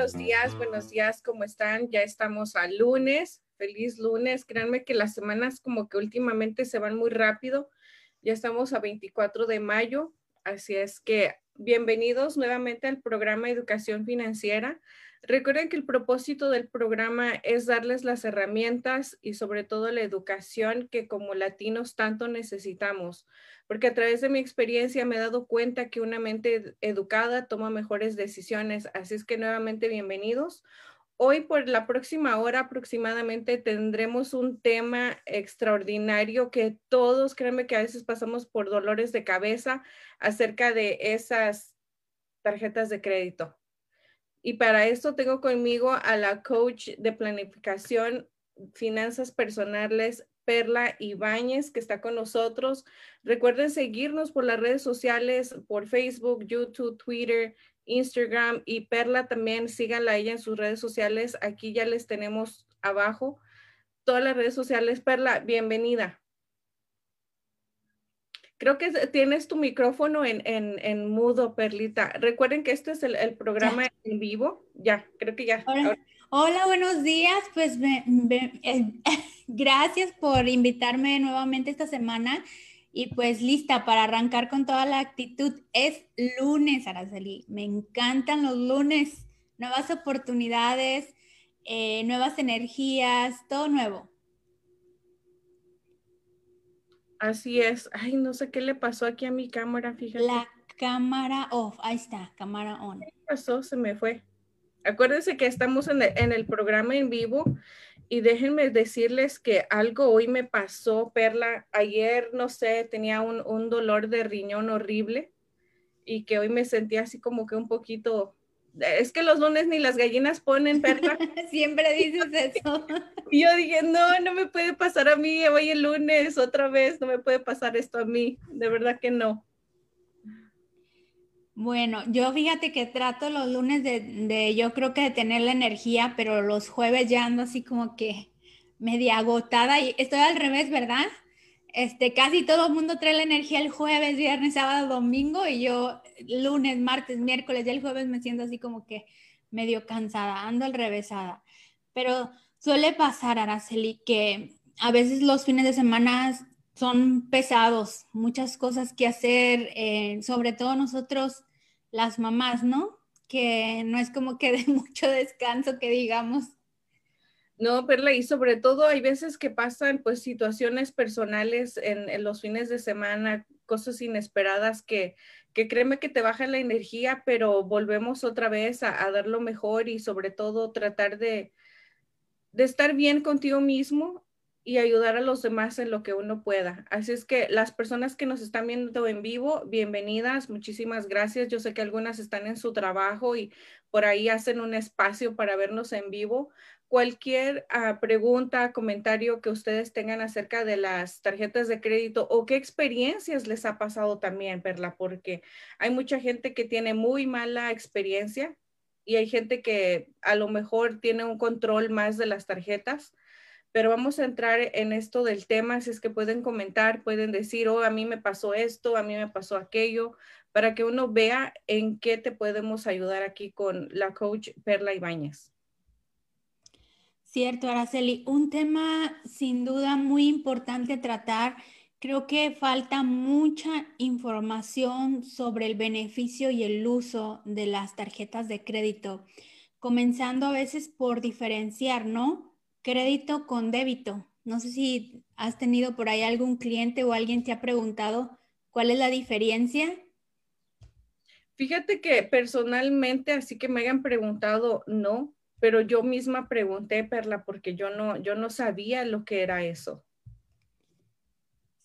Buenos días, buenos días, ¿cómo están? Ya estamos a lunes, feliz lunes. Créanme que las semanas como que últimamente se van muy rápido. Ya estamos a 24 de mayo, así es que bienvenidos nuevamente al programa Educación Financiera. Recuerden que el propósito del programa es darles las herramientas y sobre todo la educación que como latinos tanto necesitamos, porque a través de mi experiencia me he dado cuenta que una mente educada toma mejores decisiones. Así es que nuevamente bienvenidos. Hoy por la próxima hora aproximadamente tendremos un tema extraordinario que todos, créanme que a veces pasamos por dolores de cabeza acerca de esas tarjetas de crédito. Y para esto tengo conmigo a la coach de planificación, finanzas personales, Perla Ibáñez, que está con nosotros. Recuerden seguirnos por las redes sociales, por Facebook, YouTube, Twitter, Instagram y Perla también, síganla ella en sus redes sociales. Aquí ya les tenemos abajo todas las redes sociales. Perla, bienvenida. Creo que tienes tu micrófono en, en, mudo, Perlita. Recuerden que este es el, programa en vivo. Ya, creo que ya. Hola, buenos días. Pues eh, gracias por invitarme nuevamente esta semana y pues lista para arrancar con toda la actitud. Es lunes, Araceli. Me encantan los lunes. Nuevas oportunidades, eh, nuevas energías, todo nuevo. Así es. Ay, no sé qué le pasó aquí a mi cámara, fíjate. La cámara off. Ahí está, cámara on. ¿Qué pasó? Se me fue. Acuérdense que estamos en el, programa en vivo y déjenme decirles que algo hoy me pasó, Perla. Ayer, no sé, tenía un, un dolor de riñón horrible y que hoy me sentía así como que un poquito es que los lunes ni las gallinas ponen, perla. Siempre dices eso. y yo dije, no, no me puede pasar a mí, hoy el lunes otra vez, no me puede pasar esto a mí, de verdad que no. Bueno, yo fíjate que trato los lunes de, yo creo que de tener la energía, pero los jueves ya ando así como que media agotada y estoy al revés, ¿verdad? Este, casi todo el mundo trae la energía el jueves, viernes, sábado, domingo y yo lunes, martes, miércoles y el jueves me siento así como que medio cansada, ando al revésada. Pero suele pasar, Araceli, que a veces los fines de semana son pesados, muchas cosas que hacer, eh, sobre todo nosotros las mamás, ¿no? Que no es como que de mucho descanso que digamos. No, Perla, y sobre todo hay veces que pasan pues situaciones personales en, los fines de semana, cosas inesperadas que, que créeme que te bajan la energía, pero volvemos otra vez a, dar lo mejor y sobre todo tratar de, de estar bien contigo mismo y ayudar a los demás en lo que uno pueda. Así es que las personas que nos están viendo en vivo, bienvenidas, muchísimas gracias. Yo sé que algunas están en su trabajo y por ahí hacen un espacio para vernos en vivo, cualquier ah, pregunta, comentario que ustedes tengan acerca de las tarjetas de crédito o qué experiencias les ha pasado también, Perla, porque hay mucha gente que tiene muy mala experiencia y hay gente que a lo mejor tiene un control más de las tarjetas. Pero vamos a entrar en esto del tema, si es que pueden comentar, pueden decir, oh, a mí me pasó esto, a mí me pasó aquello, para que uno vea en qué te podemos ayudar aquí con la coach Perla Ibáñez. Cierto, Araceli. Un tema sin duda muy importante tratar. Creo que falta mucha información sobre el beneficio y el uso de las tarjetas de crédito, comenzando a veces por diferenciar, ¿no? Crédito con débito. No sé si has tenido por ahí algún cliente o alguien te ha preguntado cuál es la diferencia. Fíjate que personalmente, así que me hayan preguntado, no, pero yo misma pregunté, Perla, porque yo no, yo no sabía lo que era eso.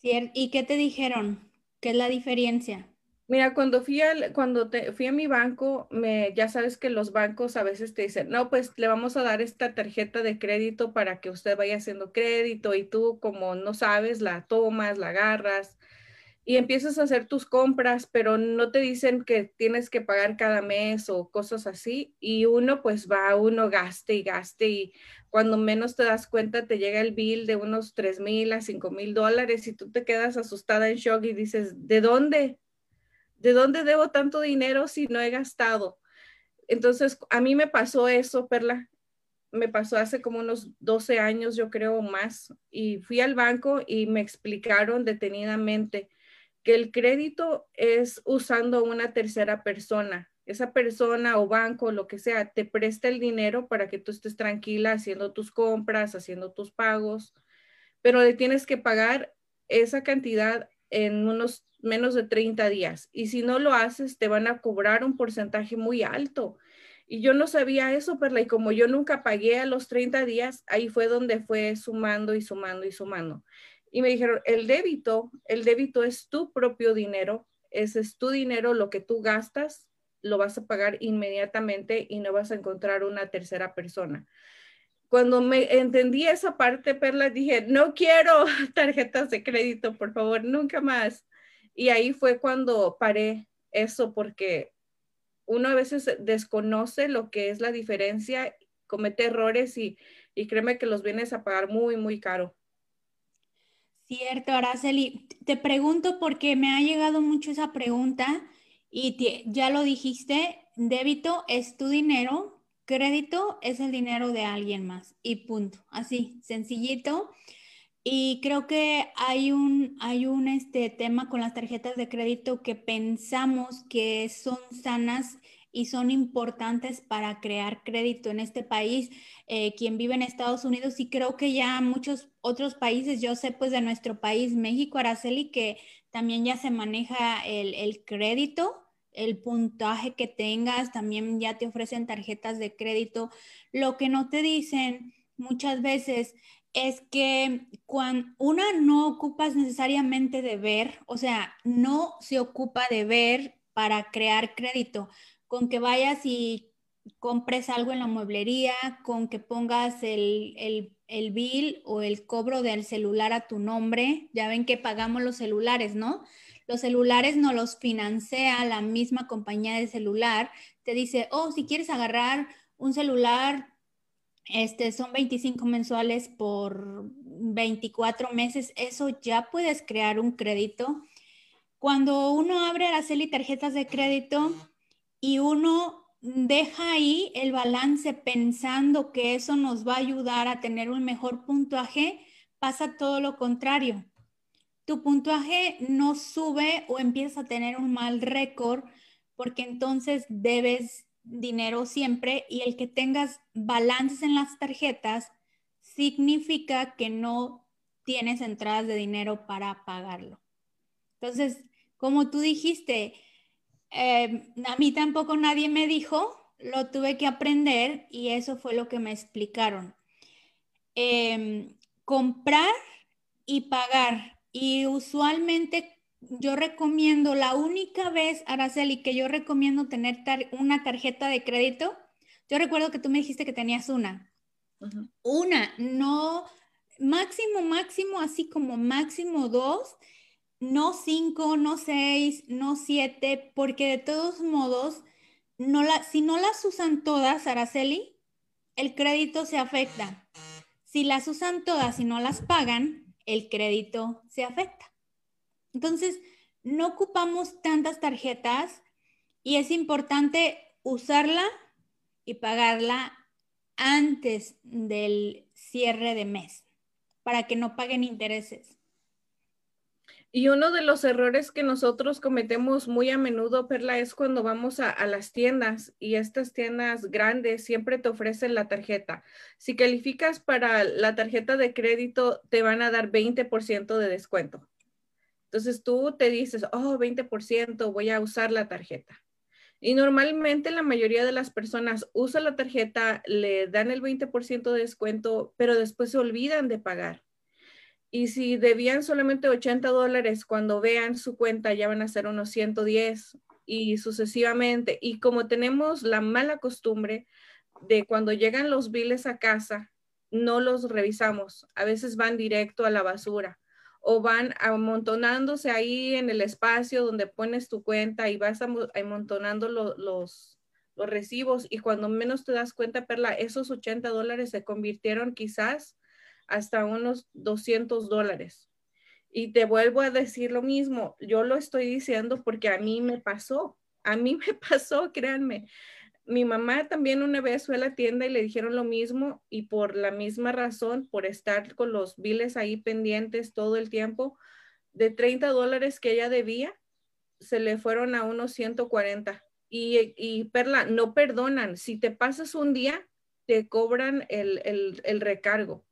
¿Y qué te dijeron? ¿Qué es la diferencia? Mira, cuando fui, al, cuando te, fui a mi banco, me, ya sabes que los bancos a veces te dicen, no, pues le vamos a dar esta tarjeta de crédito para que usted vaya haciendo crédito y tú como no sabes, la tomas, la agarras y empiezas a hacer tus compras, pero no te dicen que tienes que pagar cada mes o cosas así. Y uno pues va, uno gaste y gaste y cuando menos te das cuenta te llega el bill de unos 3 mil a 5 mil dólares y tú te quedas asustada en shock y dices, ¿de dónde? ¿De dónde debo tanto dinero si no he gastado? Entonces, a mí me pasó eso, Perla. Me pasó hace como unos 12 años, yo creo, más. Y fui al banco y me explicaron detenidamente que el crédito es usando una tercera persona. Esa persona o banco, lo que sea, te presta el dinero para que tú estés tranquila haciendo tus compras, haciendo tus pagos, pero le tienes que pagar esa cantidad en unos menos de 30 días. Y si no lo haces, te van a cobrar un porcentaje muy alto. Y yo no sabía eso, Perla, y como yo nunca pagué a los 30 días, ahí fue donde fue sumando y sumando y sumando. Y me dijeron, el débito, el débito es tu propio dinero, ese es tu dinero, lo que tú gastas, lo vas a pagar inmediatamente y no vas a encontrar una tercera persona. Cuando me entendí esa parte, Perla, dije, no quiero tarjetas de crédito, por favor, nunca más. Y ahí fue cuando paré eso, porque uno a veces desconoce lo que es la diferencia, comete errores y, y créeme que los vienes a pagar muy, muy caro. Cierto, Araceli. Te pregunto porque me ha llegado mucho esa pregunta y ya lo dijiste, débito es tu dinero, crédito es el dinero de alguien más y punto. Así, sencillito. Y creo que hay un, hay un este, tema con las tarjetas de crédito que pensamos que son sanas y son importantes para crear crédito en este país. Eh, quien vive en Estados Unidos y creo que ya muchos otros países, yo sé pues de nuestro país, México, Araceli, que también ya se maneja el, el crédito el puntaje que tengas, también ya te ofrecen tarjetas de crédito. Lo que no te dicen muchas veces es que cuando una no ocupas necesariamente de ver, o sea, no se ocupa de ver para crear crédito con que vayas y compres algo en la mueblería, con que pongas el, el, bill o el cobro del celular a tu nombre. Ya ven que pagamos los celulares, ¿no? Los celulares no los financia la misma compañía de celular. Te dice, oh, si quieres agarrar un celular, este, son 25 mensuales por 24 meses. Eso ya puedes crear un crédito. Cuando uno abre Araceli tarjetas de crédito, y uno deja ahí el balance pensando que eso nos va a ayudar a tener un mejor puntuaje, pasa todo lo contrario. Tu puntuaje no sube o empieza a tener un mal récord porque entonces debes dinero siempre y el que tengas balances en las tarjetas significa que no tienes entradas de dinero para pagarlo. Entonces, como tú dijiste, eh, a mí tampoco nadie me dijo, lo tuve que aprender y eso fue lo que me explicaron. Em, comprar y pagar. Y usualmente yo recomiendo, la única vez, Araceli, que yo recomiendo tener una tarjeta de crédito, yo recuerdo que tú me dijiste que tenías una. Una, no, máximo, máximo, así como máximo dos no cinco, no seis, no siete, porque de todos modos, no la, si no las usan todas, Araceli, el crédito se afecta. Si las usan todas y no las pagan, el crédito se afecta. Entonces, no ocupamos tantas tarjetas y es importante usarla y pagarla antes del cierre de mes para que no paguen intereses. Y uno de los errores que nosotros cometemos muy a menudo, Perla, es cuando vamos a, las tiendas y estas tiendas grandes siempre te ofrecen la tarjeta. Si calificas para la tarjeta de crédito, te van a dar 20% de descuento. Entonces tú te dices, oh, 20%, voy a usar la tarjeta. Y normalmente la mayoría de las personas usan la tarjeta, le dan el 20% de descuento, pero después se olvidan de pagar. Y si debían solamente 80 dólares, cuando vean su cuenta ya van a ser unos 110 y sucesivamente. Y como tenemos la mala costumbre de cuando llegan los biles a casa, no los revisamos. A veces van directo a la basura o van amontonándose ahí en el espacio donde pones tu cuenta y vas amontonando los, los recibos y cuando menos te das cuenta, Perla, esos 80 dólares se convirtieron quizás hasta unos 200 dólares. Y te vuelvo a decir lo mismo, yo lo estoy diciendo porque a mí me pasó, a mí me pasó, créanme mi mamá también una vez fue a la tienda y le dijeron lo mismo y por la misma razón, por estar con los biles ahí pendientes todo el tiempo, de 30 dólares que ella debía, se le fueron a unos 140. Y, y Perla, no perdonan. Si te pasas un día, te cobran el, el, el recargo.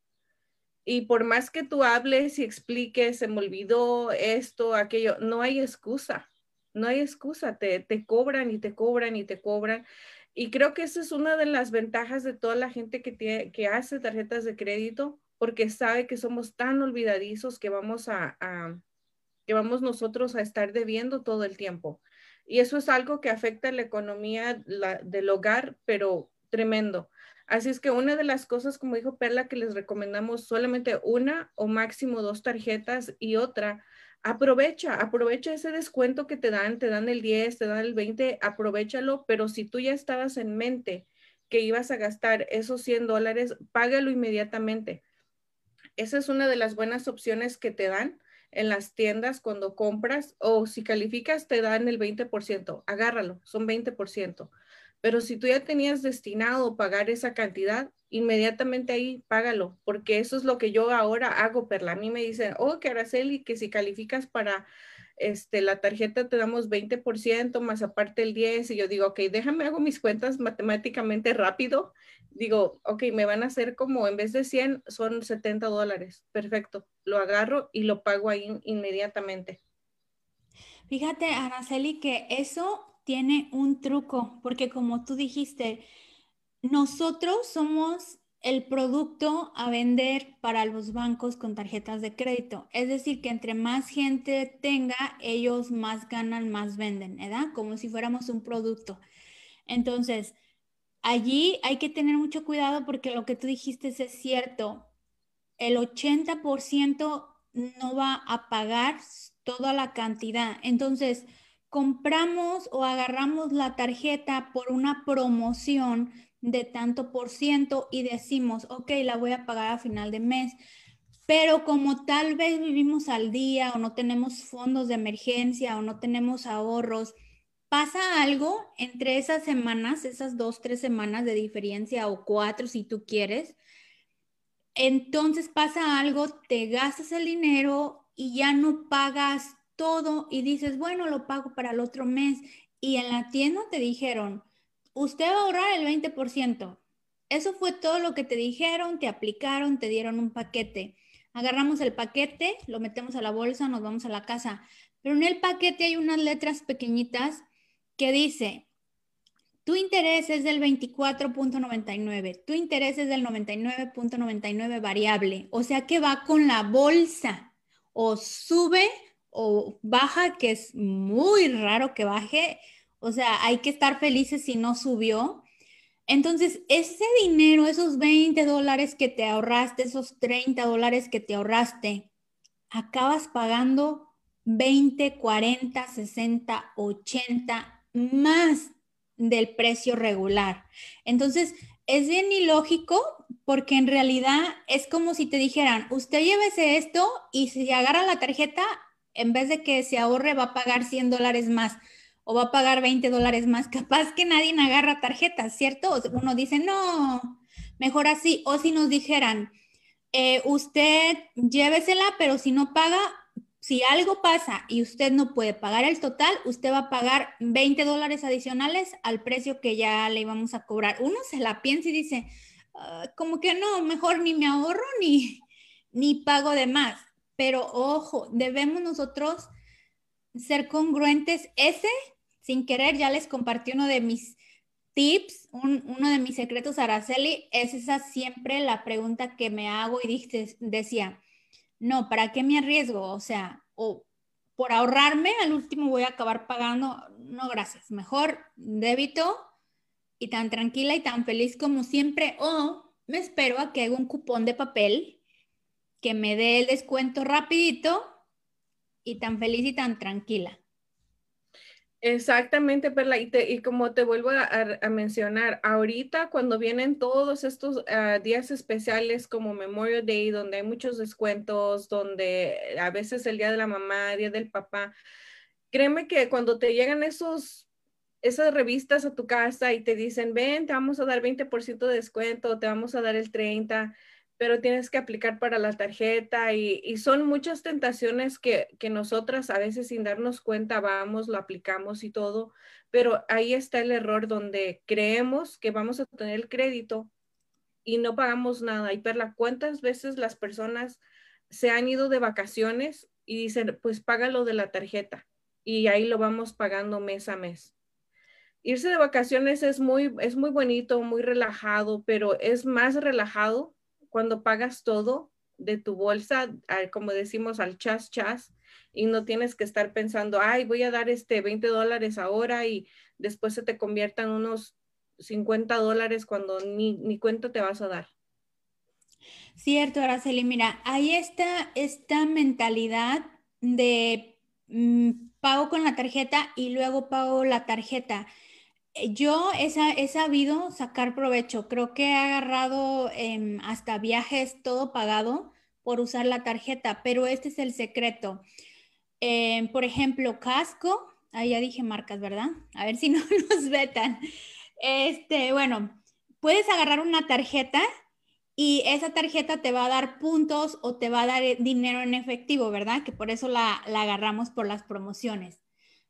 Y por más que tú hables y expliques, se me olvidó esto, aquello, no hay excusa. No hay excusa, te, te cobran y te cobran y te cobran. Y creo que esa es una de las ventajas de toda la gente que, tiene, que hace tarjetas de crédito, porque sabe que somos tan olvidadizos que vamos a, que vamos nosotros a estar debiendo todo el tiempo. Y eso es algo que afecta la economía del hogar, pero tremendo. Así es que una de las cosas, como dijo Perla, que les recomendamos solamente una o máximo dos tarjetas y otra aprovecha, aprovecha ese descuento que te dan, te dan el 10, te dan el 20, aprovechalo, pero si tú ya estabas en mente que ibas a gastar esos 100 dólares, págalo inmediatamente. Esa es una de las buenas opciones que te dan en las tiendas cuando compras o si calificas te dan el 20%, agárralo, son 20%. Pero si tú ya tenías destinado pagar esa cantidad, inmediatamente ahí págalo, porque eso es lo que yo ahora hago, Perla. A mí me dicen, oh, que Araceli, que si calificas para este, la tarjeta te damos 20% más aparte el 10 y yo digo, ok, déjame hago mis cuentas matemáticamente rápido. Digo, ok, me van a hacer como en vez de 100 son 70 dólares. Perfecto, lo agarro y lo pago ahí inmediatamente. Fíjate, Araceli, que eso tiene un truco, porque como tú dijiste, nosotros somos el producto a vender para los bancos con tarjetas de crédito. Es decir, que entre más gente tenga, ellos más ganan, más venden, ¿verdad? Como si fuéramos un producto. Entonces, allí hay que tener mucho cuidado porque lo que tú dijiste es cierto. El 80% no va a pagar toda la cantidad. Entonces, compramos o agarramos la tarjeta por una promoción de tanto por ciento y decimos, ok, la voy a pagar a final de mes. Pero como tal vez vivimos al día o no tenemos fondos de emergencia o no tenemos ahorros, pasa algo entre esas semanas, esas dos, tres semanas de diferencia o cuatro si tú quieres. Entonces pasa algo, te gastas el dinero y ya no pagas todo y dices, bueno, lo pago para el otro mes. Y en la tienda te dijeron, usted va a ahorrar el 20%. Eso fue todo lo que te dijeron, te aplicaron, te dieron un paquete. Agarramos el paquete, lo metemos a la bolsa, nos vamos a la casa. Pero en el paquete hay unas letras pequeñitas que dice, tu interés es del 24.99, tu interés es del 99.99 variable, o sea que va con la bolsa, o sube o baja, que es muy raro que baje, o sea, hay que estar felices si no subió. Entonces, ese dinero, esos 20 dólares que te ahorraste, esos 30 dólares que te ahorraste, acabas pagando 20, 40, 60, 80 más del precio regular. Entonces, es bien ilógico porque en realidad es como si te dijeran, usted llévese esto y si agarra la tarjeta, en vez de que se ahorre, va a pagar 100 dólares más o va a pagar 20 dólares más, capaz que nadie agarra tarjetas, ¿cierto? Uno dice, no, mejor así. O si nos dijeran, eh, usted llévesela, pero si no paga, si algo pasa y usted no puede pagar el total, usted va a pagar 20 dólares adicionales al precio que ya le íbamos a cobrar. Uno se la piensa y dice, ah, como que no, mejor ni me ahorro ni, ni pago de más. Pero ojo, debemos nosotros ser congruentes. Ese sin querer ya les compartí uno de mis tips, uno de mis secretos, Araceli, es esa siempre la pregunta que me hago y dije, decía, no, ¿para qué me arriesgo? O sea, o por ahorrarme, al último voy a acabar pagando, no, gracias, mejor débito y tan tranquila y tan feliz como siempre, o me espero a que haga un cupón de papel que me dé el descuento rapidito y tan feliz y tan tranquila. Exactamente, Perla. Y, y como te vuelvo a, mencionar, ahorita cuando vienen todos estos ah, días especiales como Memorial Day, donde hay muchos descuentos, donde a veces el día de la mamá, día del papá, créeme que cuando te llegan esos, esas revistas a tu casa y te dicen, ven, te vamos a dar 20% de descuento, te vamos a dar el 30%, pero tienes que aplicar para la tarjeta y, son muchas tentaciones que, que, nosotras a veces sin darnos cuenta vamos, lo aplicamos y todo, pero ahí está el error donde creemos que vamos a tener el crédito y no pagamos nada. Y Perla, ¿cuántas veces las personas se han ido de vacaciones y dicen, pues págalo de la tarjeta y ahí lo vamos pagando mes a mes? Irse de vacaciones es muy, es muy bonito, muy relajado, pero es más relajado cuando pagas todo de tu bolsa, como decimos, al chas chas, y no tienes que estar pensando, ay, voy a dar este 20 dólares ahora y después se te conviertan unos 50 dólares cuando ni, ni cuenta te vas a dar. Cierto, Araceli, mira, ahí está esta mentalidad de mm, pago con la tarjeta y luego pago la tarjeta. Eh, yo he, sabido sacar provecho. Creo que he agarrado em, hasta viajes todo pagado por usar la tarjeta, pero este es el secreto. Em, por ejemplo, casco, ahí ya dije marcas, ¿verdad? A ver si no nos vetan. Este, bueno, puedes agarrar una tarjeta y esa tarjeta te va a dar puntos o te va a dar eh, dinero en efectivo, ¿verdad? Que por eso la, la agarramos por las promociones.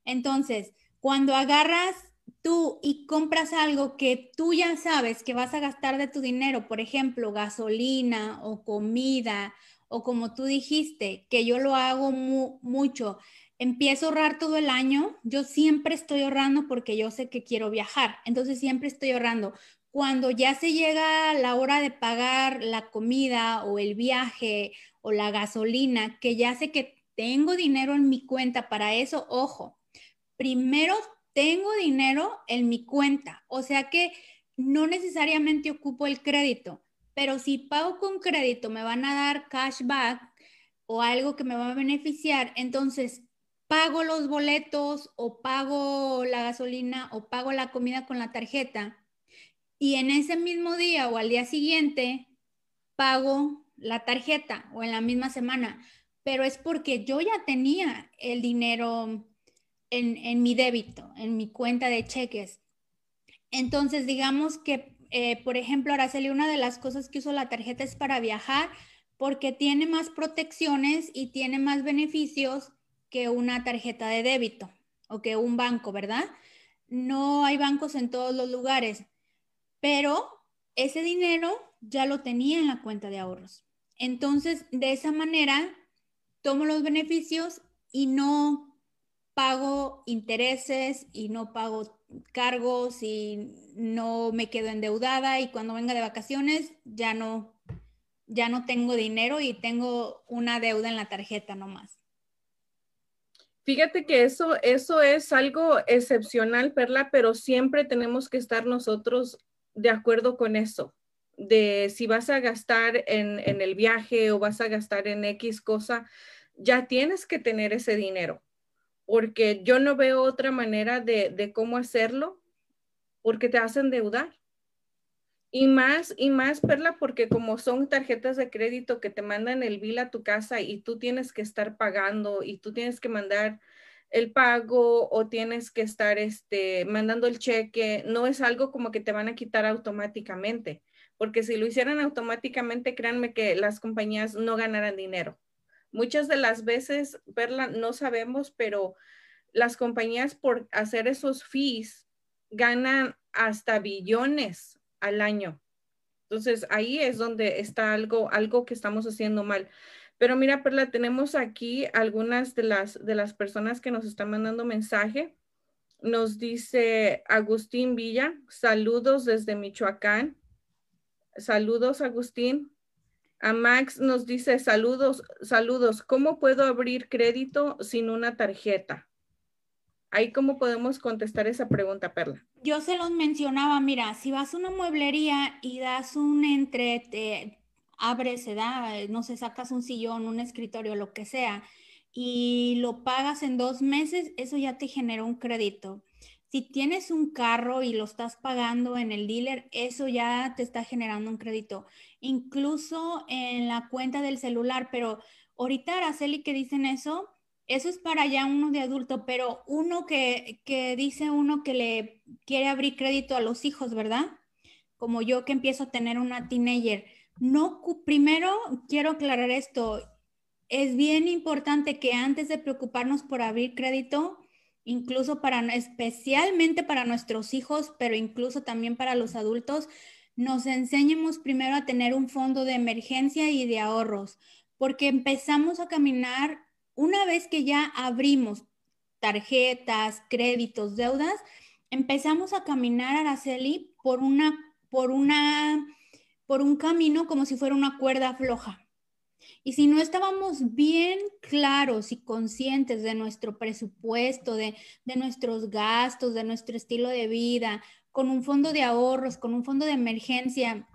Entonces, cuando agarras tú y compras algo que tú ya sabes que vas a gastar de tu dinero, por ejemplo, gasolina o comida, o como tú dijiste, que yo lo hago mucho, empiezo a ahorrar todo el año, yo siempre estoy ahorrando porque yo sé que quiero viajar, entonces siempre estoy ahorrando. Cuando ya se llega la hora de pagar la comida o el viaje o la gasolina, que ya sé que tengo dinero en mi cuenta para eso, ojo, primero tengo dinero en mi cuenta, o sea que no necesariamente ocupo el crédito, pero si pago con crédito me van a dar cashback o algo que me va a beneficiar, entonces pago los boletos o pago la gasolina o pago la comida con la tarjeta y en ese mismo día o al día siguiente pago la tarjeta o en la misma semana, pero es porque yo ya tenía el dinero en, mi débito, en mi cuenta de cheques. Entonces, digamos que, eh, por ejemplo, Araceli, una de las cosas que uso la tarjeta es para viajar porque tiene más protecciones y tiene más beneficios que una tarjeta de débito o que un banco, ¿verdad? No hay bancos en todos los lugares, pero ese dinero ya lo tenía en la cuenta de ahorros. Entonces, de esa manera, tomo los beneficios y no pago intereses y no pago cargos y no me quedo endeudada y cuando venga de vacaciones ya no ya no tengo dinero y tengo una deuda en la tarjeta nomás. Fíjate que eso, eso es algo excepcional, Perla, pero siempre tenemos que estar nosotros de acuerdo con eso, de si vas a gastar en, en el viaje o vas a gastar en X cosa, ya tienes que tener ese dinero porque yo no veo otra manera de, cómo hacerlo, porque te hacen deudar. Y más, y más, Perla, porque como son tarjetas de crédito que te mandan el bill a tu casa y tú tienes que estar pagando y tú tienes que mandar el pago o tienes que estar este, mandando el cheque, no es algo como que te van a quitar automáticamente, porque si lo hicieran automáticamente, créanme que las compañías no ganaran dinero. Muchas de las veces, Perla, no sabemos, pero las compañías por hacer esos fees ganan hasta billones al año. Entonces, ahí es donde está algo, algo que estamos haciendo mal. Pero mira, Perla, tenemos aquí algunas de las, de las personas que nos están mandando mensaje. Nos dice Agustín Villa, saludos desde Michoacán. Saludos, Agustín. A Max nos dice, saludos, saludos, ¿cómo puedo abrir crédito sin una tarjeta? Ahí cómo podemos contestar esa pregunta, Perla. Yo se los mencionaba, mira, si vas a una mueblería y das un entre, te abres, se da, no sé, sacas un sillón, un escritorio, lo que sea, y lo pagas en dos meses, eso ya te genera un crédito. Si tienes un carro y lo estás pagando en el dealer, eso ya te está generando un crédito. Incluso en la cuenta del celular, pero ahorita Araceli que dicen eso, eso es para ya uno de adulto, pero uno que, que dice uno que le quiere abrir crédito a los hijos, ¿verdad? Como yo que empiezo a tener una teenager. No, primero quiero aclarar esto. Es bien importante que antes de preocuparnos por abrir crédito, incluso para, especialmente para nuestros hijos, pero incluso también para los adultos, nos enseñemos primero a tener un fondo de emergencia y de ahorros, porque empezamos a caminar una vez que ya abrimos tarjetas, créditos, deudas, empezamos a caminar, Araceli, por una, por una, por un camino como si fuera una cuerda floja. Y si no estábamos bien claros y conscientes de nuestro presupuesto, de, nuestros gastos, de nuestro estilo de vida, con un fondo de ahorros, con un fondo de emergencia,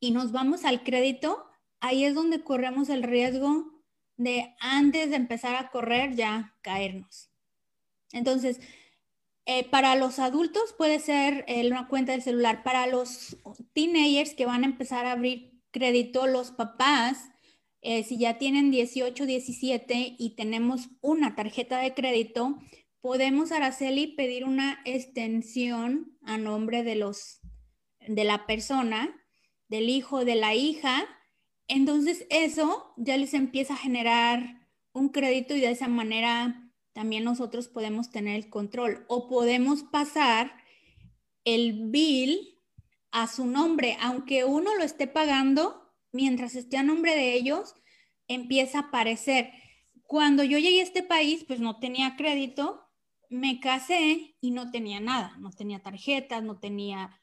y nos vamos al crédito, ahí es donde corremos el riesgo de antes de empezar a correr ya caernos. Entonces, eh, para los adultos puede ser eh, una cuenta del celular. Para los teenagers que van a empezar a abrir crédito, los papás eh, si ya tienen 18, 17 y tenemos una tarjeta de crédito, podemos, Araceli, pedir una extensión a nombre de, los, de la persona, del hijo, de la hija. Entonces eso ya les empieza a generar un crédito y de esa manera también nosotros podemos tener el control o podemos pasar el bill a su nombre, aunque uno lo esté pagando, mientras esté a nombre de ellos, empieza a aparecer. Cuando yo llegué a este país, pues no tenía crédito, me casé y no tenía nada, no tenía tarjetas, no tenía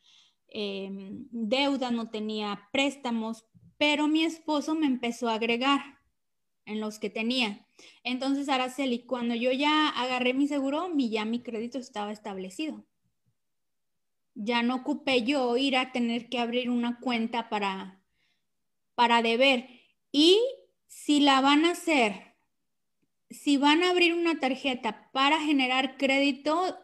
em, deuda, no tenía préstamos, pero mi esposo me empezó a agregar en los que tenía. Entonces, Araceli, cuando yo ya agarré mi seguro, mi, ya mi crédito estaba establecido. Ya no ocupé yo ir a tener que abrir una cuenta para, para deber. Y si la van a hacer, si van a abrir una tarjeta para generar crédito,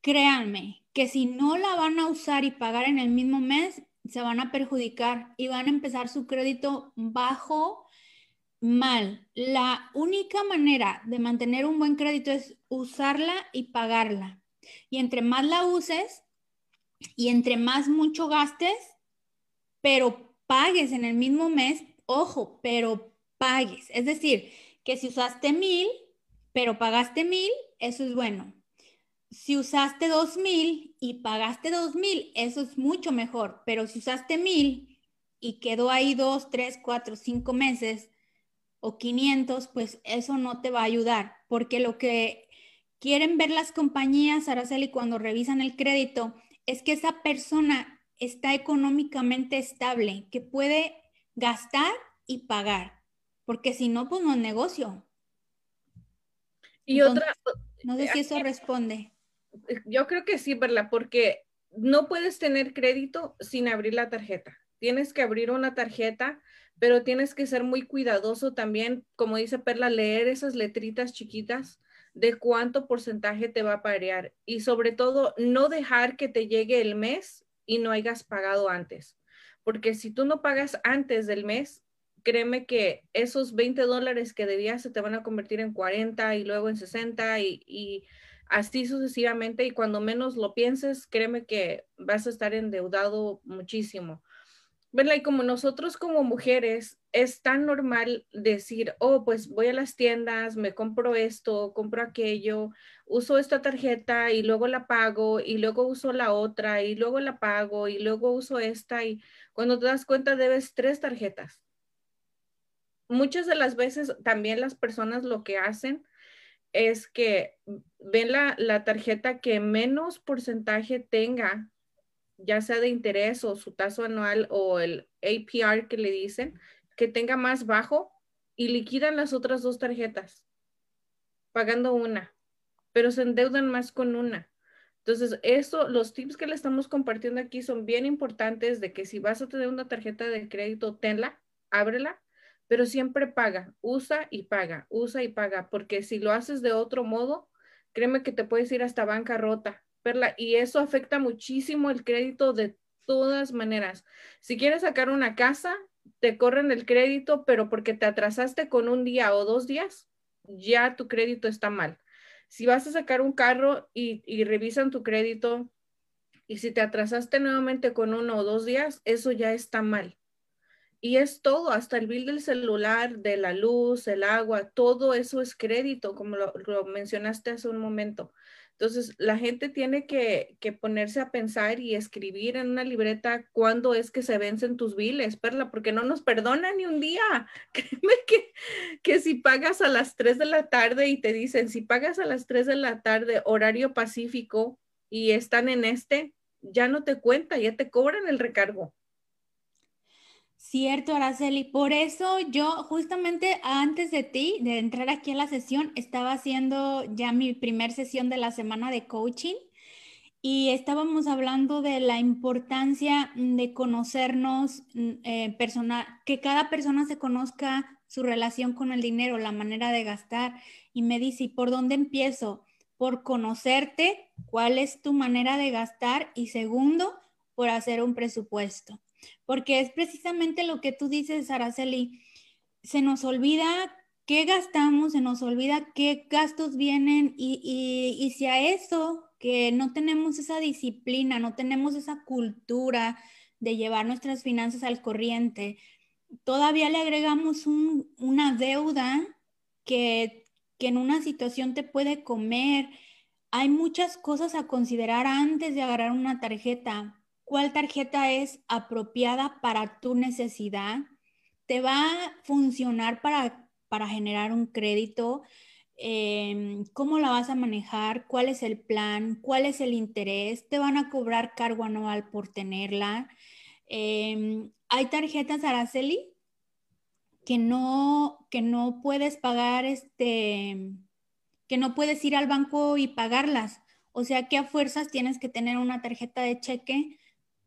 créanme que si no la van a usar y pagar en el mismo mes, se van a perjudicar y van a empezar su crédito bajo mal. La única manera de mantener un buen crédito es usarla y pagarla. Y entre más la uses y entre más mucho gastes, pero pagues en el mismo mes, ojo, pero pagues. Es decir, que si usaste mil, pero pagaste mil, eso es bueno. Si usaste dos mil y pagaste dos mil, eso es mucho mejor. Pero si usaste mil y quedó ahí dos, tres, cuatro, cinco meses o 500, pues eso no te va a ayudar. Porque lo que quieren ver las compañías, Araceli, cuando revisan el crédito, es que esa persona está económicamente estable, que puede gastar y pagar, porque si no, pues no es negocio. Y otra... No sé si eso responde. Yo creo que sí, ¿verdad? Porque no puedes tener crédito sin abrir la tarjeta. Tienes que abrir una tarjeta, pero tienes que ser muy cuidadoso también, como dice Perla, leer esas letritas chiquitas de cuánto porcentaje te va a parear y sobre todo no dejar que te llegue el mes y no hayas pagado antes. Porque si tú no pagas antes del mes, créeme que esos 20 dólares que debías se te van a convertir en 40 y luego en 60 y, así sucesivamente. Y cuando menos lo pienses, créeme que vas a estar endeudado muchísimo. ¿Verdad? Y como nosotros como mujeres es tan normal decir, oh, pues voy a las tiendas, me compro esto, compro aquello, uso esta tarjeta y luego la pago y luego uso la otra y luego la pago y luego uso esta y cuando te das cuenta debes tres tarjetas. Muchas de las veces también las personas lo que hacen es que ven la, la tarjeta que menos porcentaje tenga, ya sea de interés o su tasa anual o el, APR que le dicen, que tenga más bajo y liquidan las otras dos tarjetas, pagando una, pero se endeudan más con una. Entonces, eso, los tips que le estamos compartiendo aquí son bien importantes de que si vas a tener una tarjeta de crédito, tenla, ábrela, pero siempre paga, usa y paga, usa y paga, porque si lo haces de otro modo, créeme que te puedes ir hasta bancarrota, Y eso afecta muchísimo el crédito de todas maneras. Si quieres sacar una casa, te corren el crédito, pero porque te atrasaste con un día o dos días, ya tu crédito está mal. Si vas a sacar un carro y, y revisan tu crédito y si te atrasaste nuevamente con uno o dos días, eso ya está mal. Y es todo, hasta el bill del celular, de la luz, el agua, todo eso es crédito, como lo, mencionaste hace un momento. Entonces, la gente tiene que, ponerse a pensar y escribir en una libreta cuándo es que se vencen tus biles, Perla, porque no nos perdonan ni un día. Créeme que, que si pagas a las 3 de la tarde y te dicen, si pagas a las 3 de la tarde, horario pacífico, y están en este, ya no te cuenta, ya te cobran el recargo. Cierto, Araceli. Por eso yo justamente antes de ti, de entrar aquí a la sesión, estaba haciendo ya mi primer sesión de la semana de coaching y estábamos hablando de la importancia de conocernos mm, eh, que cada persona se conozca su relación con el dinero, la manera de gastar. Y me dice, ¿y por dónde empiezo? Por conocerte, cuál es tu manera de gastar y segundo, por hacer un presupuesto porque es precisamente lo que tú dices, Araceli, se nos olvida qué gastamos, se nos olvida qué gastos vienen y, y, si a eso que no tenemos esa disciplina, no tenemos esa cultura de llevar nuestras finanzas al corriente, todavía le agregamos una deuda que, que en una situación te puede comer. Hay muchas cosas a considerar antes de agarrar una tarjeta cuál tarjeta es apropiada para tu necesidad, te va a funcionar para, para generar un crédito, em, cómo la vas a manejar, cuál es el plan, cuál es el interés, te van a cobrar cargo anual por tenerla. Em, hay tarjetas Araceli que no, que no puedes pagar, este, que no puedes ir al banco y pagarlas. O sea que a fuerzas tienes que tener una tarjeta de cheque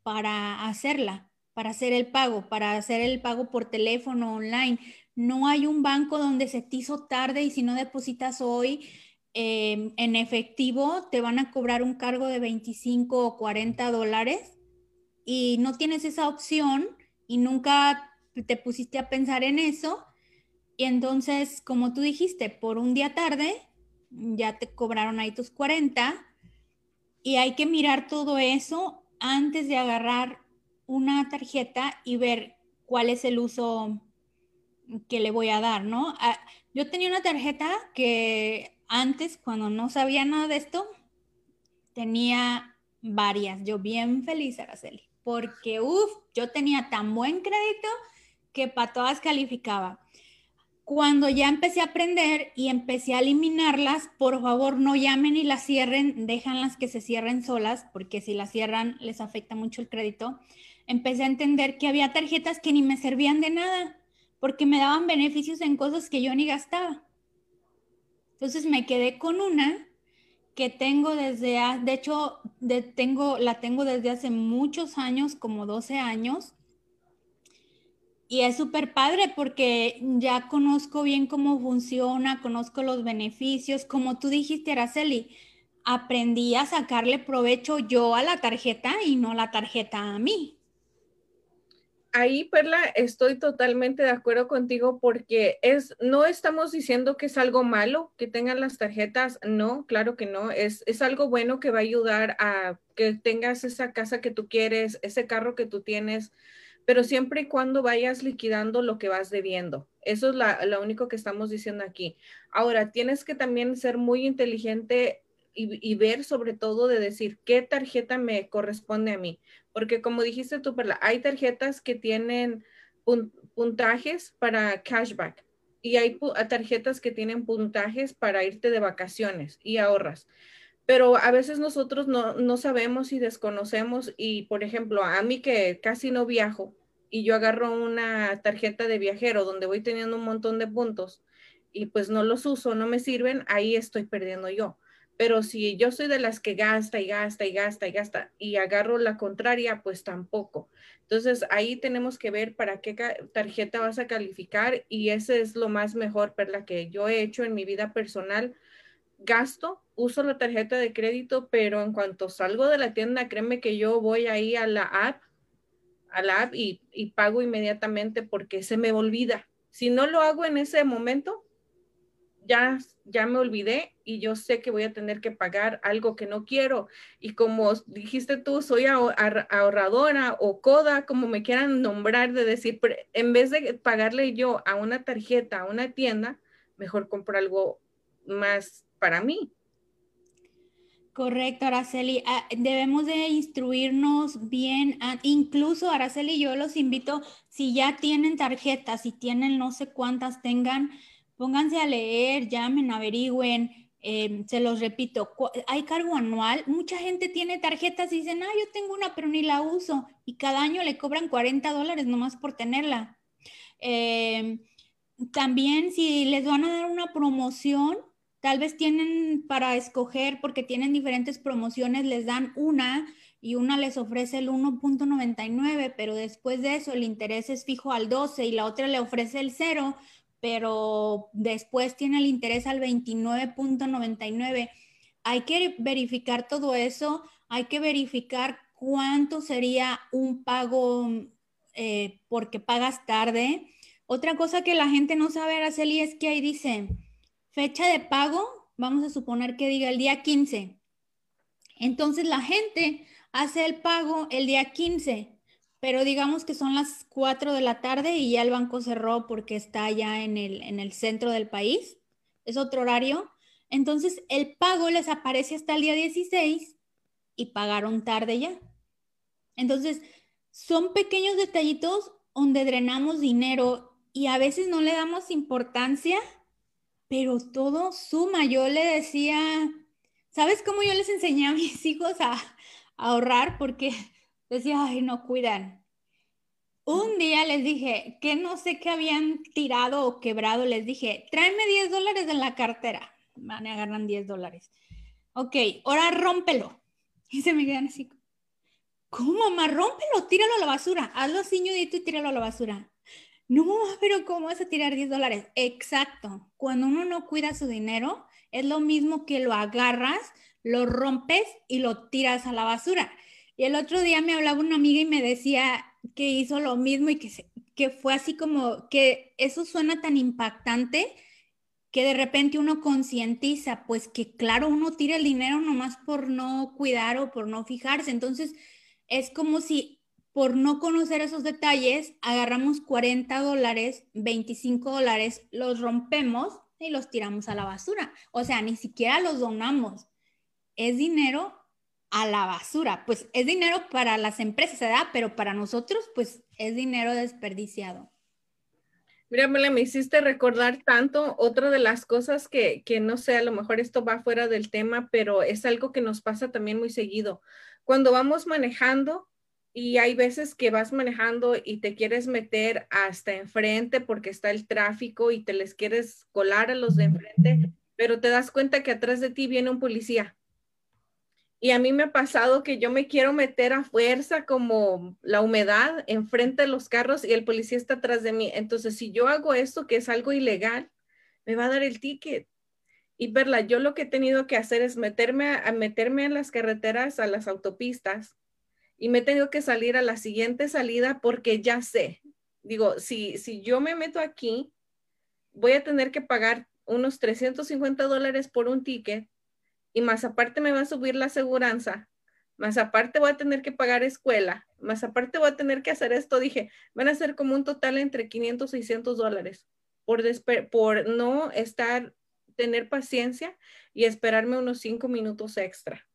para hacerla, para hacer el pago, para hacer el pago por teléfono online. No hay un banco donde se te hizo tarde y si no depositas hoy em, en efectivo, te van a cobrar un cargo de 25 o 40 dólares y no tienes esa opción y nunca te pusiste a pensar en eso. Y entonces, como tú dijiste, por un día tarde, ya te cobraron ahí tus 40 y hay que mirar todo eso antes de agarrar una tarjeta y ver cuál es el uso que le voy a dar, ¿no? Ah, yo tenía una tarjeta que antes, cuando no sabía nada de esto, tenía varias. Yo bien feliz, Araceli, porque, uff, yo tenía tan buen crédito que para todas calificaba. Cuando ya empecé a aprender y empecé a eliminarlas, por favor no llamen y las cierren, déjanlas que se cierren solas, porque si las cierran les afecta mucho el crédito. Empecé a entender que había tarjetas que ni me servían de nada, porque me daban beneficios en cosas que yo ni gastaba. Entonces me quedé con una que tengo desde, de hecho, tengo, la tengo desde hace muchos años, como 12 años, y es súper padre porque ya conozco bien cómo funciona, conozco los beneficios. Como tú dijiste, Araceli, aprendí a sacarle provecho yo a la tarjeta y no la tarjeta a mí. Ahí, Perla, estoy totalmente de acuerdo contigo porque es, no estamos diciendo que es algo malo que tengan las tarjetas, no, claro que no, es, es algo bueno que va a ayudar a que tengas esa casa que tú quieres, ese carro que tú tienes, pero siempre y cuando vayas liquidando lo que vas debiendo. Eso es lo único que estamos diciendo aquí. Ahora, tienes que también ser muy inteligente y, ver sobre todo de decir qué tarjeta me corresponde a mí. Porque como dijiste tú, Perla, hay tarjetas que tienen puntajes para cashback y hay tarjetas que tienen puntajes para irte de vacaciones y ahorras pero a veces nosotros no, no, sabemos y desconocemos y, por ejemplo, a mí que casi no viajo, y yo agarro una tarjeta de viajero donde voy teniendo un montón de puntos y pues no los uso, no me sirven, ahí estoy perdiendo yo. Pero si yo soy de las que gasta y gasta y gasta y gasta y agarro la contraria, pues tampoco. Entonces ahí tenemos que ver para qué tarjeta vas a calificar y ese es lo más mejor, para la que yo he hecho en mi vida personal. Gasto, uso la tarjeta de crédito, pero en cuanto salgo de la tienda, créeme que yo voy ahí a la app, a la app y, y pago inmediatamente porque se me olvida. Si no lo hago en ese momento, ya, ya me olvidé y yo sé que voy a tener que pagar algo que no quiero. Y como dijiste tú, soy ahorradora o coda, como me quieran nombrar, de decir, en vez de pagarle yo a una tarjeta, a una tienda, mejor compro algo más para mí. Correcto, Araceli. Ah, debemos de instruirnos bien. Ah, incluso, Araceli, yo los invito, si ya tienen tarjetas, si tienen no sé cuántas tengan, pónganse a leer, llamen, averigüen. Em, se los repito, hay cargo anual. Mucha gente tiene tarjetas y dicen, ah, yo tengo una, pero ni la uso. Y cada año le cobran 40 dólares nomás por tenerla. Em, también si les van a dar una promoción, tal vez tienen para escoger, porque tienen diferentes promociones, les dan una y una les ofrece el 1.99, pero después de eso el interés es fijo al 12 y la otra le ofrece el 0 pero después tiene el interés al 29.99. Hay que verificar todo eso, hay que verificar cuánto sería un pago eh, porque pagas tarde. Otra cosa que la gente no sabe, Araceli, es que ahí dice fecha de pago, vamos a suponer que diga el día 15. Entonces la gente hace el pago el día 15 pero digamos que son las 4 de la tarde y ya el banco cerró porque está ya en el, en el centro del país, es otro horario. Entonces el pago les aparece hasta el día 16 y pagaron tarde ya. Entonces son pequeños detallitos donde drenamos dinero y a veces no le damos importancia, pero todo suma. Yo le decía, ¿sabes cómo yo les enseñé a mis hijos a, a ahorrar? Porque decía, ay, no cuidan. Un día les dije que no sé qué habían tirado o quebrado, les dije, tráeme 10 dólares en la cartera. Van a agarran 10 dólares. Ok, ahora rómpelo. Y se me quedan así. ¿Cómo, mamá? Rómpelo, tíralo a la basura. Hazlo así, ñudito, y tíralo a la basura. No, pero ¿cómo vas a tirar 10 dólares? Exacto. Cuando uno no cuida su dinero, es lo mismo que lo agarras, lo rompes y lo tiras a la basura. Y el otro día me hablaba una amiga y me decía que hizo lo mismo y que, que fue así como que eso suena tan impactante que de repente uno concientiza, pues que claro, uno tira el dinero nomás por no cuidar o por no fijarse. Entonces, es como si por no conocer esos detalles, agarramos 40 dólares, 25 dólares, los rompemos y los tiramos a la basura. O sea, ni siquiera los donamos. Es dinero a la basura. Pues es dinero para las empresas, ¿verdad? Pero para nosotros, pues es dinero desperdiciado. Mira, me hiciste recordar tanto otra de las cosas que, que no sé, a lo mejor esto va fuera del tema, pero es algo que nos pasa también muy seguido. Cuando vamos manejando y hay veces que vas manejando y te quieres meter hasta enfrente porque está el tráfico y te les quieres colar a los de enfrente, pero te das cuenta que atrás de ti viene un policía y a mí me ha pasado que yo me quiero meter a fuerza como la humedad enfrente de los carros y el policía está atrás de mí. Entonces, si yo hago esto, que es algo ilegal, me va a dar el ticket. Y verla, yo lo que he tenido que hacer es meterme a, meterme en las carreteras, a las autopistas, y me he tenido que salir a la siguiente salida porque ya sé. Digo, si, si yo me meto aquí, voy a tener que pagar unos 350 dólares por un ticket y más aparte me va a subir la aseguranza, más aparte voy a tener que pagar escuela, más aparte voy a tener que hacer esto, dije, van a ser como un total entre 500 y 600 dólares por, por no estar, tener paciencia y esperarme unos cinco minutos extra.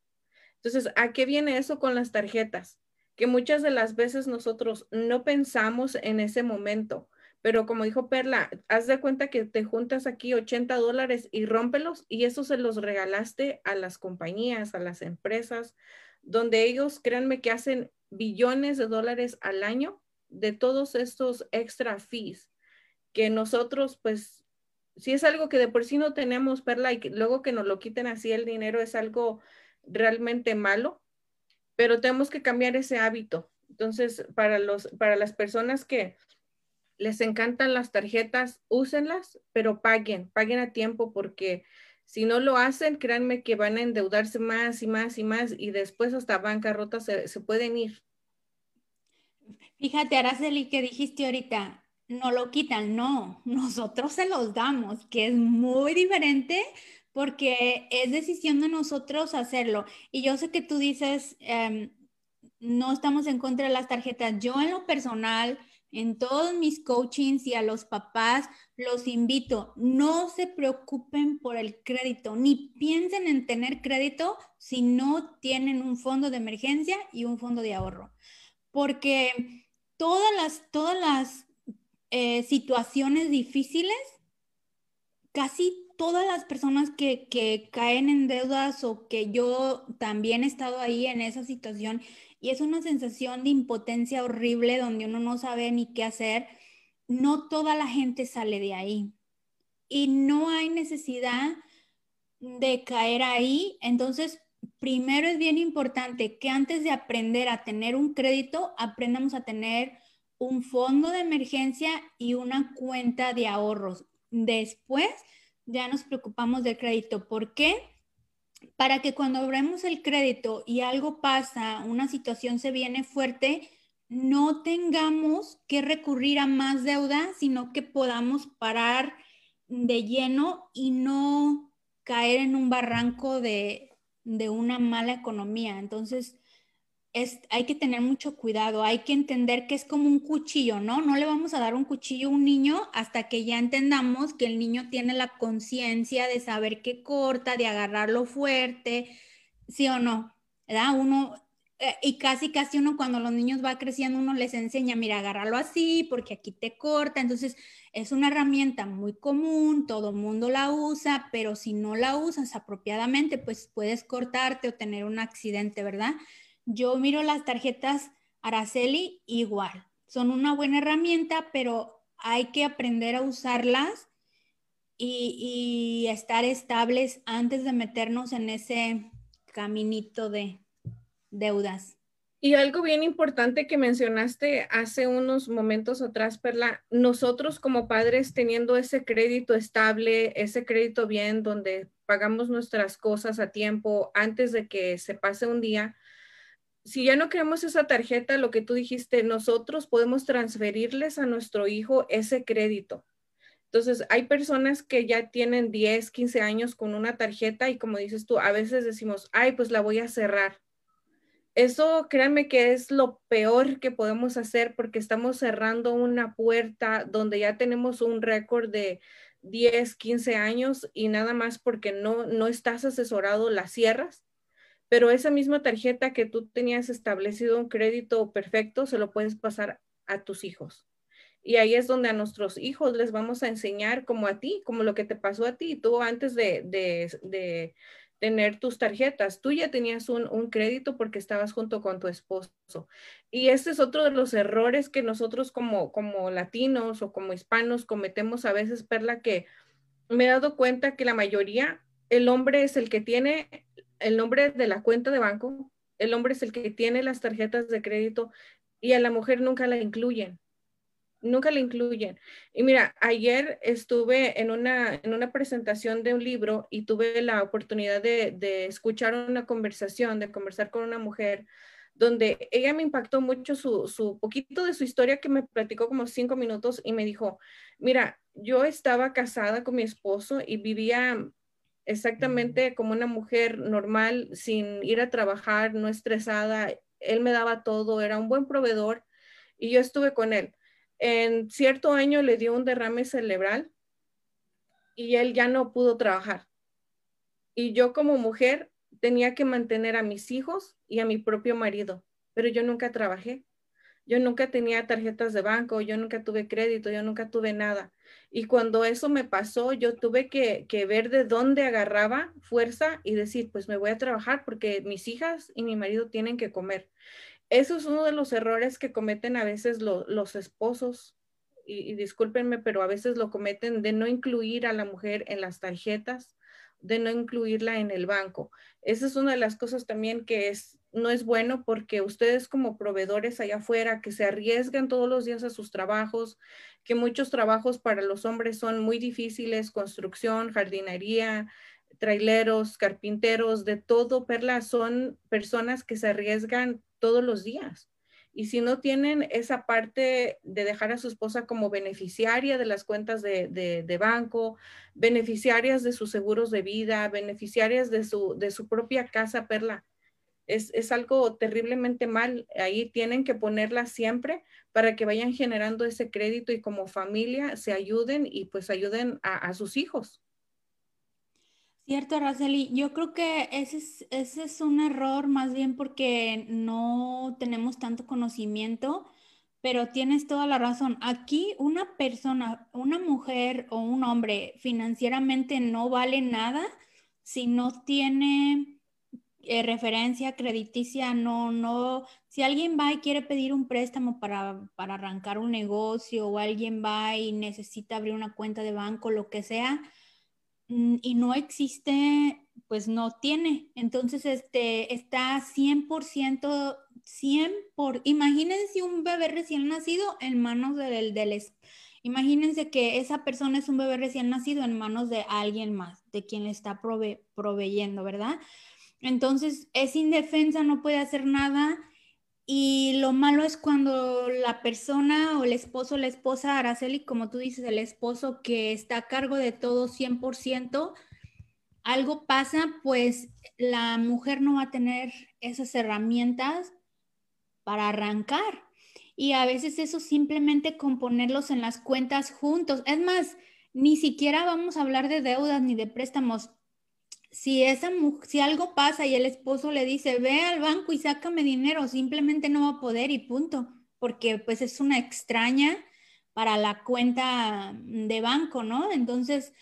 Entonces, ¿a qué viene eso con las tarjetas? Que muchas de las veces nosotros no pensamos en ese momento pero como dijo Perla, haz de cuenta que te juntas aquí 80 dólares y rómpelos y eso se los regalaste a las compañías, a las empresas, donde ellos, créanme que hacen billones de dólares al año de todos estos extra fees que nosotros, pues, si es algo que de por sí no tenemos, Perla, y luego que nos lo quiten así el dinero es algo realmente malo, pero tenemos que cambiar ese hábito. Entonces, para, los, para las personas que les encantan las tarjetas, úsenlas, pero paguen, paguen a tiempo porque si no lo hacen, créanme que van a endeudarse más y más y más y después hasta bancarrota se, se pueden ir. Fíjate, Araceli, que dijiste ahorita, no lo quitan, no, nosotros se los damos, que es muy diferente porque es decisión de nosotros hacerlo. Y yo sé que tú dices, em, no estamos en contra de las tarjetas. Yo en lo personal, en todos mis coachings y a los papás, los invito, no se preocupen por el crédito, ni piensen en tener crédito si no tienen un fondo de emergencia y un fondo de ahorro. Porque todas las, todas las eh, situaciones difíciles, casi todas las personas que, caen en deudas o que yo también he estado ahí en esa situación y es una sensación de impotencia horrible donde uno no sabe ni qué hacer, no toda la gente sale de ahí. Y no hay necesidad de caer ahí. Entonces, primero es bien importante que antes de aprender a tener un crédito, aprendamos a tener un fondo de emergencia y una cuenta de ahorros. Después ya nos preocupamos del crédito. ¿Por qué? Para que cuando abramos el crédito y algo pasa, una situación se viene fuerte, no tengamos que recurrir a más deuda, sino que podamos parar de lleno y no caer en un barranco de, de una mala economía. Entonces, hay que tener mucho cuidado, hay que entender que es como un cuchillo, ¿no? No le vamos a dar un cuchillo a un niño hasta que ya entendamos que el niño tiene la conciencia de saber qué corta, de agarrarlo fuerte, sí o no, ¿verdad? Uno, eh, y casi, casi uno cuando los niños va creciendo, uno les enseña, mira, agárralo así, porque aquí te corta, entonces es una herramienta muy común, todo mundo la usa, pero si no la usas apropiadamente, pues puedes cortarte o tener un accidente, ¿verdad? Yo miro las tarjetas Araceli igual. Son una buena herramienta, pero hay que aprender a usarlas y, estar estables antes de meternos en ese caminito de deudas. Y algo bien importante que mencionaste hace unos momentos atrás, Perla, nosotros como padres teniendo ese crédito estable, ese crédito bien, donde pagamos nuestras cosas a tiempo antes de que se pase un día, si ya no queremos esa tarjeta, lo que tú dijiste, nosotros podemos transferirles a nuestro hijo ese crédito. Entonces, hay personas que ya tienen 10, 15 años con una tarjeta y como dices tú, a veces decimos, ay, pues la voy a cerrar. Eso, créanme que es lo peor que podemos hacer porque estamos cerrando una puerta donde ya tenemos un récord de 10, 15 años y nada más porque no, no estás asesorado, la cierras pero esa misma tarjeta que tú tenías establecido un crédito perfecto, se lo puedes pasar a tus hijos. Y ahí es donde a nuestros hijos les vamos a enseñar como a ti, como lo que te pasó a ti. Tú antes de, tener tus tarjetas, tú ya tenías un, un, crédito porque estabas junto con tu esposo. Y este es otro de los errores que nosotros como, como latinos o como hispanos cometemos a veces, Perla, que me he dado cuenta que la mayoría, el hombre es el que tiene el nombre de la cuenta de banco, el hombre es el que tiene las tarjetas de crédito y a la mujer nunca la incluyen. Nunca la incluyen. Y mira, ayer estuve en una, en una presentación de un libro y tuve la oportunidad de, de escuchar una conversación, de conversar con una mujer donde ella me impactó mucho su, su, poquito de su historia que me platicó como cinco minutos y me dijo, mira, yo estaba casada con mi esposo y vivía exactamente como una mujer normal, sin ir a trabajar, no estresada. Él me daba todo, era un buen proveedor y yo estuve con él. En cierto año le dio un derrame cerebral y él ya no pudo trabajar. Y yo como mujer tenía que mantener a mis hijos y a mi propio marido, pero yo nunca trabajé. Yo nunca tenía tarjetas de banco, yo nunca tuve crédito, yo nunca tuve nada. Y cuando eso me pasó, yo tuve que, ver de dónde agarraba fuerza y decir, pues me voy a trabajar porque mis hijas y mi marido tienen que comer. eso es uno de los errores que cometen a veces los esposos, y, discúlpenme, pero a veces lo cometen de no incluir a la mujer en las tarjetas, de no incluirla en el banco. Esa es una de las cosas también que es, no es bueno porque ustedes como proveedores allá afuera que se arriesgan todos los días a sus trabajos, que muchos trabajos para los hombres son muy difíciles, construcción, jardinería, traileros, carpinteros, de todo, Perla, son personas que se arriesgan todos los días. Y si no tienen esa parte de dejar a su esposa como beneficiaria de las cuentas de, banco, beneficiarias de sus seguros de vida, beneficiarias de su, de su propia casa, Perla, es, es, algo terriblemente mal. Ahí tienen que ponerla siempre para que vayan generando ese crédito y como familia se ayuden y pues ayuden a sus hijos. Cierto, Araceli. Yo creo que ese es, ese es un error más bien porque no tenemos tanto conocimiento, pero tienes toda la razón. Aquí una persona, una mujer o un hombre financieramente no vale nada si no tiene eh, referencia crediticia, no, no, si alguien va y quiere pedir un préstamo para, para arrancar un negocio o alguien va y necesita abrir una cuenta de banco, lo que sea, Mm, y no existe, pues no tiene. Entonces, este, está 100%, 100 por, imagínense un bebé recién nacido en manos del, del, imagínense que esa persona es un bebé recién nacido en manos de alguien más, de quien le está proveyendo, ¿verdad? Entonces, es indefensa, no puede hacer nada y lo malo es cuando la persona o el esposo la esposa, Araceli, como tú dices, el esposo que está a cargo de todo 100%, algo pasa, pues la mujer no va a tener esas herramientas para arrancar. Y a veces eso simplemente con ponerlos en las cuentas juntos. Es más, ni siquiera vamos a hablar de deudas ni de préstamos si, esa, si algo pasa y el esposo le dice, ve al banco y sácame dinero, simplemente no va a poder y punto, porque pues es una extraña para la cuenta de banco, ¿no? Entonces,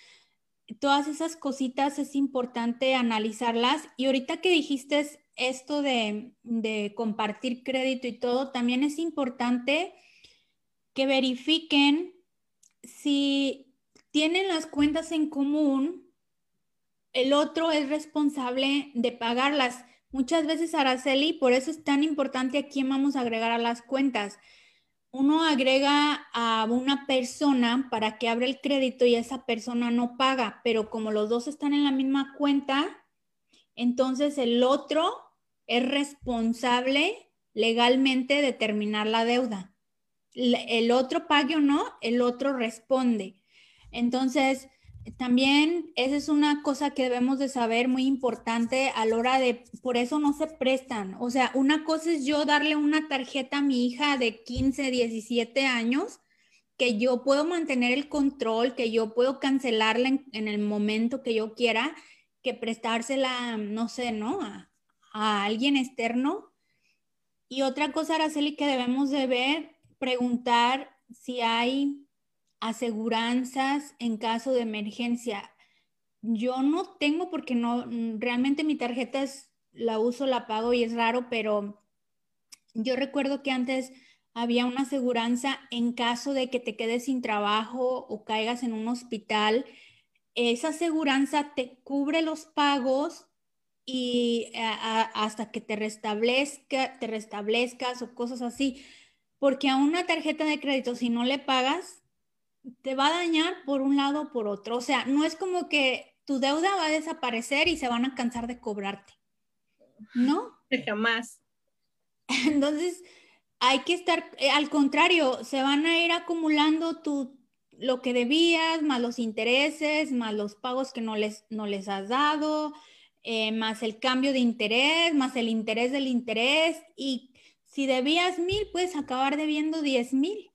todas esas cositas es importante analizarlas. Y ahorita que dijiste esto de, de compartir crédito y todo, también es importante que verifiquen si tienen las cuentas en común el otro es responsable de pagarlas. Muchas veces, Araceli, por eso es tan importante a quién vamos a agregar a las cuentas. Uno agrega a una persona para que abra el crédito y esa persona no paga, pero como los dos están en la misma cuenta, entonces el otro es responsable legalmente de terminar la deuda. El otro pague o no, el otro responde. Entonces, también esa es una cosa que debemos de saber muy importante a la hora de, por eso no se prestan. O sea, una cosa es yo darle una tarjeta a mi hija de 15, 17 años, que yo puedo mantener el control, que yo puedo cancelarla en, el momento que yo quiera, que prestársela, no sé, ¿no? A, a alguien externo. Y otra cosa, Araceli, que debemos de ver, preguntar si hay aseguranzas en caso de emergencia. Yo no tengo porque no, realmente mi tarjeta es, la uso, la pago y es raro, pero yo recuerdo que antes había una aseguranza en caso de que te quedes sin trabajo o caigas en un hospital. Esa aseguranza te cubre los pagos y hasta que te restablezca, te restablezcas o cosas así. Porque a una tarjeta de crédito, si no le pagas, te va a dañar por un lado o por otro. O sea, no es como que tu deuda va a desaparecer y se van a cansar de cobrarte. ¿No? Jamás. Entonces, hay que estar, eh, al contrario, se van a ir acumulando tu, lo que debías, más los intereses, más los pagos que no les, no les has dado, eh, más el cambio de interés, más el interés del interés. Y si debías mil, puedes acabar debiendo diez mil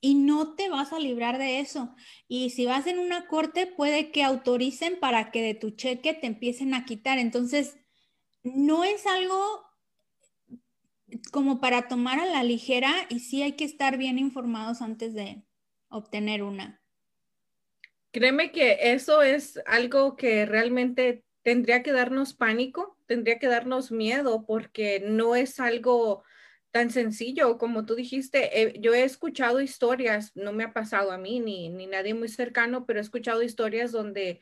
y no te vas a librar de eso. Y si vas en una corte, puede que autoricen para que de tu cheque te empiecen a quitar. Entonces, no es algo como para tomar a la ligera y sí hay que estar bien informados antes de obtener una. Créeme que eso es algo que realmente tendría que darnos pánico, tendría que darnos miedo porque no es algo tan sencillo como tú dijiste. Eh, yo he escuchado historias, no me ha pasado a mí ni, ni nadie muy cercano, pero he escuchado historias donde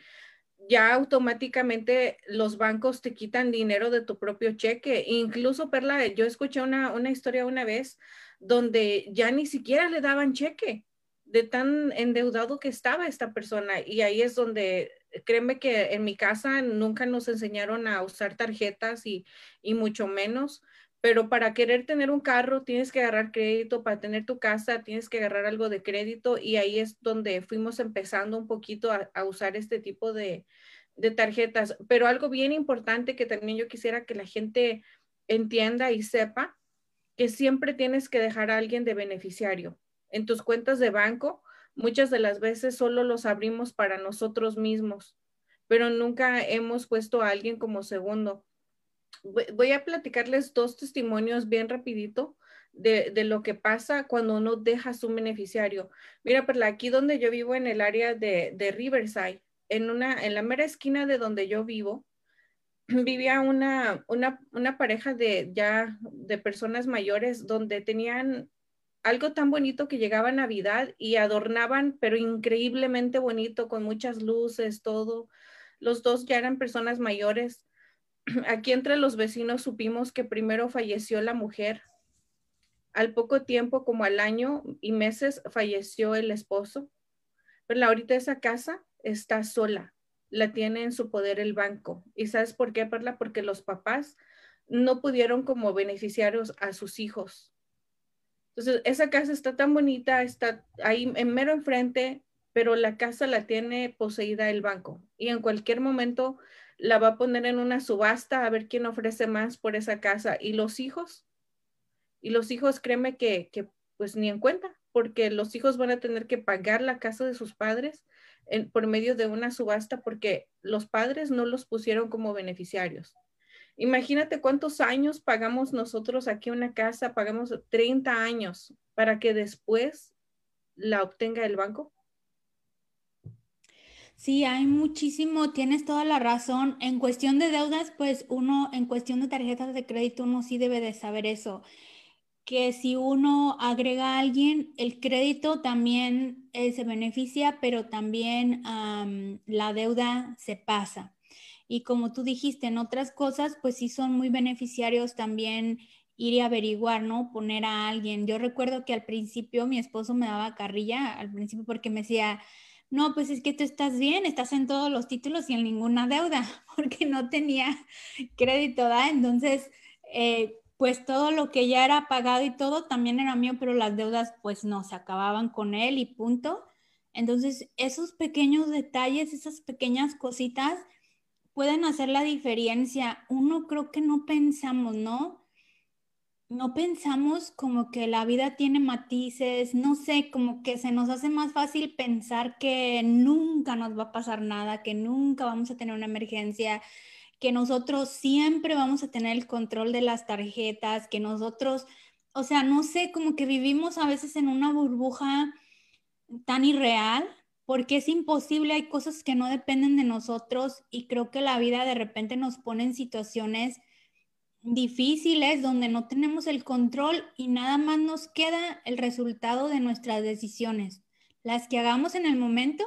ya automáticamente los bancos te quitan dinero de tu propio cheque. Incluso, Perla, yo escuché una, una historia una vez donde ya ni siquiera le daban cheque de tan endeudado que estaba esta persona. Y ahí es donde, créeme que en mi casa nunca nos enseñaron a usar tarjetas y, y mucho menos pero para querer tener un carro tienes que agarrar crédito, para tener tu casa tienes que agarrar algo de crédito y ahí es donde fuimos empezando un poquito a, usar este tipo de, de, tarjetas. Pero algo bien importante que también yo quisiera que la gente entienda y sepa, que siempre tienes que dejar a alguien de beneficiario. En tus cuentas de banco, muchas de las veces solo los abrimos para nosotros mismos, pero nunca hemos puesto a alguien como segundo voy a platicarles dos testimonios bien rapidito de, lo que pasa cuando uno deja su beneficiario. Mira, por aquí donde yo vivo en el área de, Riverside, en, una, en la mera esquina de donde yo vivo, vivía una, una, una pareja de ya de personas mayores donde tenían algo tan bonito que llegaba Navidad y adornaban, pero increíblemente bonito, con muchas luces, todo. Los dos ya eran personas mayores aquí entre los vecinos supimos que primero falleció la mujer. Al poco tiempo, como al año y meses, falleció el esposo. Pero ahorita esa casa está sola. La tiene en su poder el banco. ¿Y sabes por qué, Perla? Porque los papás no pudieron como beneficiarios a sus hijos. Entonces, esa casa está tan bonita, está ahí en mero enfrente, pero la casa la tiene poseída el banco. Y en cualquier momento la va a poner en una subasta a ver quién ofrece más por esa casa. ¿Y los hijos? Y los hijos, créeme que, pues ni en cuenta, porque los hijos van a tener que pagar la casa de sus padres por medio de una subasta porque los padres no los pusieron como beneficiarios. Imagínate cuántos años pagamos nosotros aquí una casa, pagamos 30 años para que después la obtenga el banco. Sí, hay muchísimo, tienes toda la razón. En cuestión de deudas, pues uno, en cuestión de tarjetas de crédito, uno sí debe de saber eso, que si uno agrega a alguien, el crédito también eh, se beneficia, pero también la deuda se pasa. Y como tú dijiste, en otras cosas, pues sí son muy beneficiarios también ir y averiguar, ¿no? Poner a alguien. Yo recuerdo que al principio mi esposo me daba carrilla, al principio porque me decía, no, pues es que tú estás bien, estás en todos los títulos y en ninguna deuda, porque no tenía crédito, ¿da? Entonces, eh, pues todo lo que ya era pagado y todo también era mío, pero las deudas pues no, se acababan con él y punto. Entonces, esos pequeños detalles, esas pequeñas cositas pueden hacer la diferencia. Uno creo que no pensamos, ¿no? No pensamos como que la vida tiene matices, no sé, como que se nos hace más fácil pensar que nunca nos va a pasar nada, que nunca vamos a tener una emergencia, que nosotros siempre vamos a tener el control de las tarjetas, que nosotros, o sea, no sé, como que vivimos a veces en una burbuja tan irreal, porque es imposible, hay cosas que no dependen de nosotros y creo que la vida de repente nos pone en situaciones difíciles donde no tenemos el control y nada más nos queda el resultado de nuestras decisiones, las que hagamos en el momento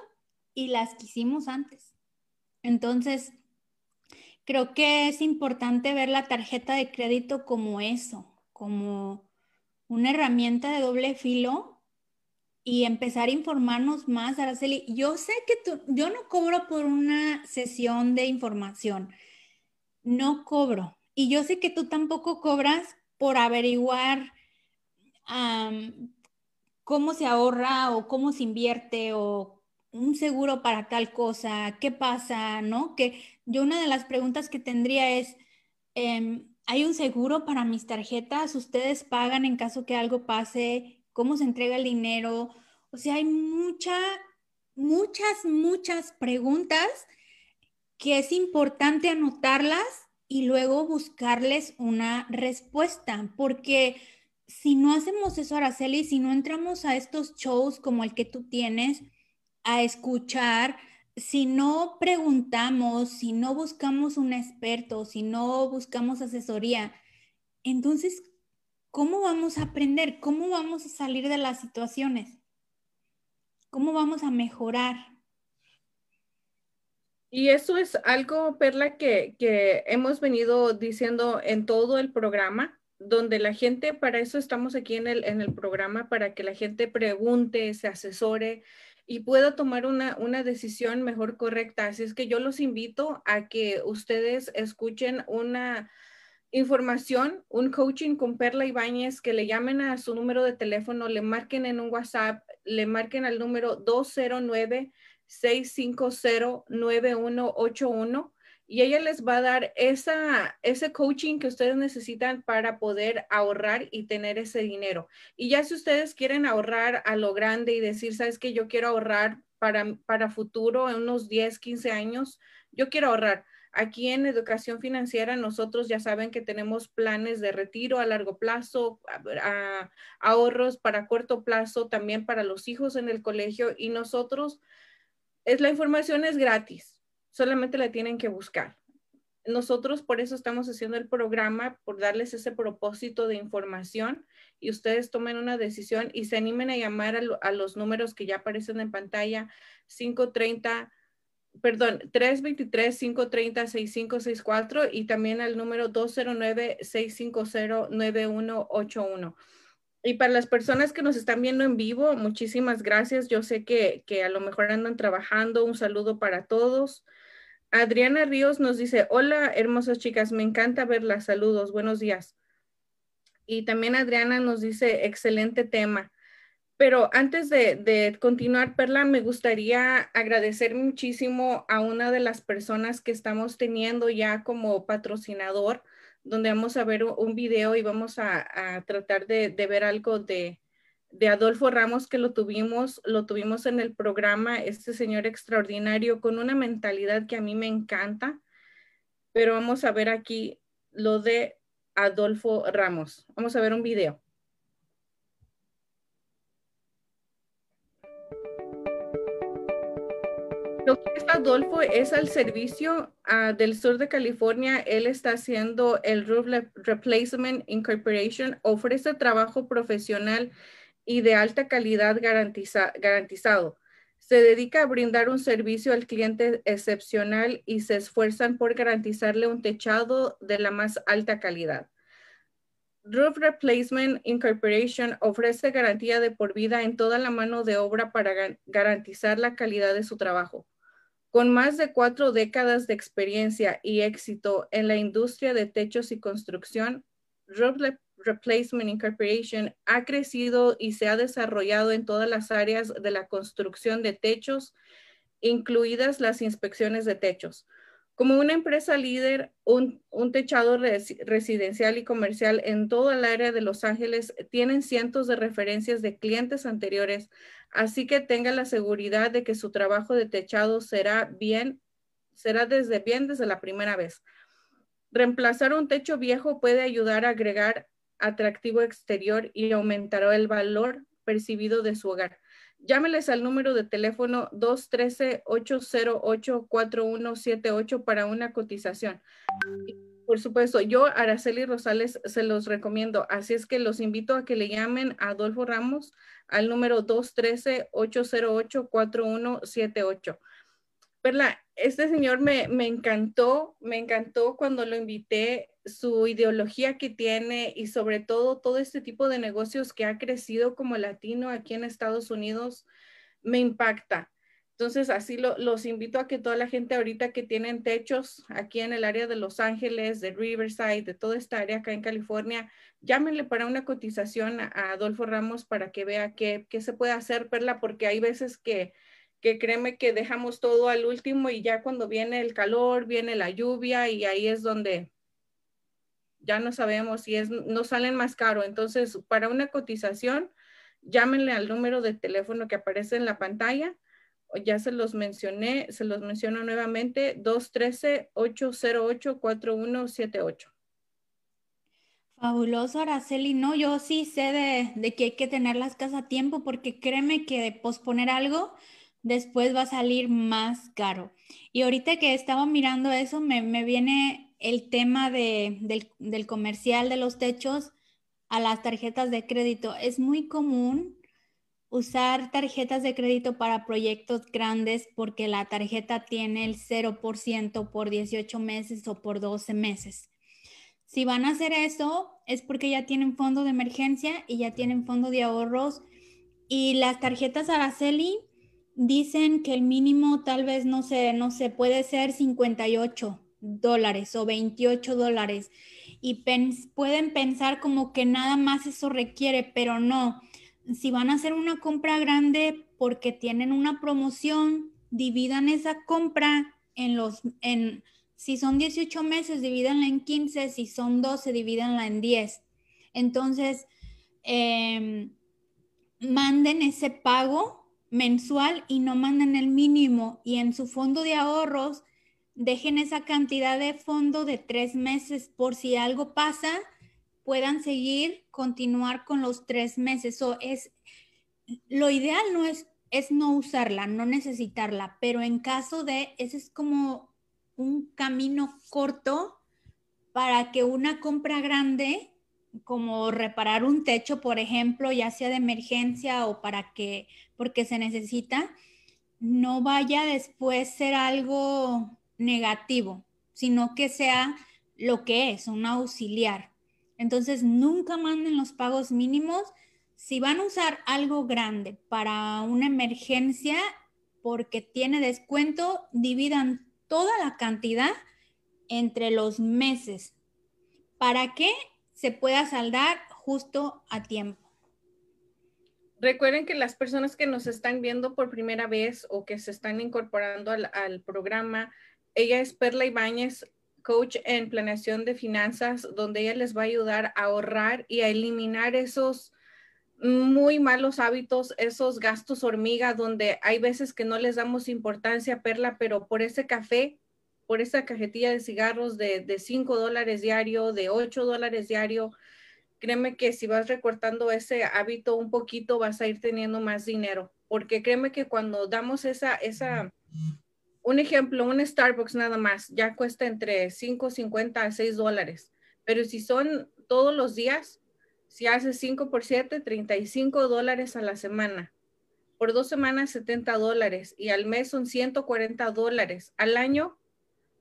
y las que hicimos antes. Entonces, creo que es importante ver la tarjeta de crédito como eso, como una herramienta de doble filo y empezar a informarnos más, Araceli. Yo sé que tú, yo no cobro por una sesión de información, no cobro, y yo sé que tú tampoco cobras por averiguar cómo se ahorra o cómo se invierte o un seguro para tal cosa, qué pasa, ¿no? Que yo una de las preguntas que tendría es, em, ¿hay un seguro para mis tarjetas? ¿Ustedes pagan en caso que algo pase? ¿Cómo se entrega el dinero? O sea, hay mucha, muchas, muchas preguntas que es importante anotarlas y luego buscarles una respuesta, porque si no hacemos eso, Araceli, si no entramos a estos shows como el que tú tienes, a escuchar, si no preguntamos, si no buscamos un experto, si no buscamos asesoría, entonces, ¿cómo vamos a aprender? ¿Cómo vamos a salir de las situaciones? ¿Cómo vamos a mejorar? Y eso es algo, Perla, que, que hemos venido diciendo en todo el programa, donde la gente, para eso estamos aquí en el, en el programa, para que la gente pregunte, se asesore y pueda tomar una, una decisión mejor correcta. Así es que yo los invito a que ustedes escuchen una información, un coaching con Perla Ibáñez, que le llamen a su número de teléfono, le marquen en un WhatsApp, le marquen al número 209 650-9181 y ella les va a dar esa, ese coaching que ustedes necesitan para poder ahorrar y tener ese dinero. Y ya si ustedes quieren ahorrar a lo grande y decir, sabes que yo quiero ahorrar para, para futuro, en unos 10, 15 años, yo quiero ahorrar. Aquí en educación financiera nosotros ya saben que tenemos planes de retiro a largo plazo, ahorros para corto plazo, también para los hijos en el colegio y nosotros es la información es gratis, solamente la tienen que buscar. Nosotros por eso estamos haciendo el programa, por darles ese propósito de información y ustedes tomen una decisión y se animen a llamar a, los números que ya aparecen en pantalla, 530, perdón, 323-530-6564 y también al número 209-650-9181. Y para las personas que nos están viendo en vivo, muchísimas gracias. Yo sé que, a lo mejor andan trabajando. Un saludo para todos. Adriana Ríos nos dice, hola, hermosas chicas, me encanta verlas. Saludos, buenos días. Y también Adriana nos dice, excelente tema. Pero antes de, de, continuar, Perla, me gustaría agradecer muchísimo a una de las personas que estamos teniendo ya como patrocinador donde vamos a ver un video y vamos a, tratar de, ver algo de, Adolfo Ramos que lo tuvimos, lo tuvimos en el programa, este señor extraordinario con una mentalidad que a mí me encanta, pero vamos a ver aquí lo de Adolfo Ramos. Vamos a ver un video. Lo es Adolfo es al servicio ah, del sur de California. Él está haciendo el Roof Replacement Incorporation. Ofrece trabajo profesional y de alta calidad garantizado. Se dedica a brindar un servicio al cliente excepcional y se esfuerzan por garantizarle un techado de la más alta calidad. Roof Replacement Incorporation ofrece garantía de por vida en toda la mano de obra para garantizar la calidad de su trabajo. Con más de cuatro décadas de experiencia y éxito en la industria de techos y construcción, Roof Replacement Incorporation ha crecido y se ha desarrollado en todas las áreas de la construcción de techos, incluidas las inspecciones de techos. Como una empresa líder, un, techado residencial y comercial en todo el área de Los Ángeles tienen cientos de referencias de clientes anteriores, así que tenga la seguridad de que su trabajo de techado será bien, será desde bien desde la primera vez. Reemplazar un techo viejo puede ayudar a agregar atractivo exterior y aumentará el valor percibido de su hogar. Llámeles al número de teléfono 213-808-4178 para una cotización. Por supuesto, yo, Araceli Rosales, se los recomiendo. Así es que los invito a que le llamen a Adolfo Ramos al número 213-808-4178. Perla, este señor me, me encantó, me encantó cuando lo invité su ideología que tiene y sobre todo todo este tipo de negocios que ha crecido como latino aquí en Estados Unidos me impacta. Entonces, así los invito a que toda la gente ahorita que tienen techos aquí en el área de Los Ángeles, de Riverside, de toda esta área acá en California, llámenle para una cotización a, Adolfo Ramos para que vea qué, qué se puede hacer, Perla, porque hay veces que, que créeme que dejamos todo al último y ya cuando viene el calor, viene la lluvia y ahí es donde ya no sabemos si es, no salen más caro. Entonces, para una cotización, llámenle al número de teléfono que aparece en la pantalla. Ya se los mencioné, se los menciono nuevamente, 213-808-4178. Fabuloso, Araceli. No, yo sí sé de, de, que hay que tener las casas a tiempo porque créeme que posponer algo, después va a salir más caro. Y ahorita que estaba mirando eso, me, me viene el tema del, comercial de los techos, a las tarjetas de crédito. Es muy común usar tarjetas de crédito para proyectos grandes porque la tarjeta tiene el 0% por 18 meses o por 12 meses. Si van a hacer eso, es porque ya tienen fondo de emergencia y ya tienen fondo de ahorros. Y las tarjetas Araceli dicen que el mínimo tal vez no sé, no sé, puede ser 58 dólares o 28 dólares. Y pueden pensar como que nada más eso requiere, pero no. Si van a hacer una compra grande porque tienen una promoción, dividan esa compra en los, en, si son 18 meses, divídanla en 15, si son 12, divídanla en 10. Entonces, em, manden ese pago mensual y no manden el mínimo. Y en su fondo de ahorros, dejen esa cantidad de fondo de tres meses por si algo pasa, puedan seguir, continuar con los tres meses. O es, lo ideal no es, es no usarla, no necesitarla, pero en caso de, ese es como un camino corto para que una compra grande, como reparar un techo, por ejemplo, ya sea de emergencia o para que, porque se necesita, no vaya después ser algo negativo, sino que sea lo que es, un auxiliar. Entonces, nunca manden los pagos mínimos. Si van a usar algo grande para una emergencia porque tiene descuento, dividan toda la cantidad entre los meses para que se pueda saldar justo a tiempo. Recuerden que las personas que nos están viendo por primera vez o que se están incorporando al, programa, ella es Perla Ibáñez, coach en planeación de finanzas, donde ella les va a ayudar a ahorrar y a eliminar esos muy malos hábitos, esos gastos hormiga, donde hay veces que no les damos importancia, Perla, pero por ese café, por esa cajetilla de cigarros de, de 5 dólares diario, de 8 dólares diario, créeme que si vas recortando ese hábito un poquito, vas a ir teniendo más dinero, porque créeme que cuando damos esa, esa, un ejemplo, un Starbucks nada más, ya cuesta entre 5.50 a 6 dólares, pero si son todos los días, si haces 5 por 7, 35 dólares a la semana. Por dos semanas, 70 dólares. Y al mes son 140 dólares. Al año,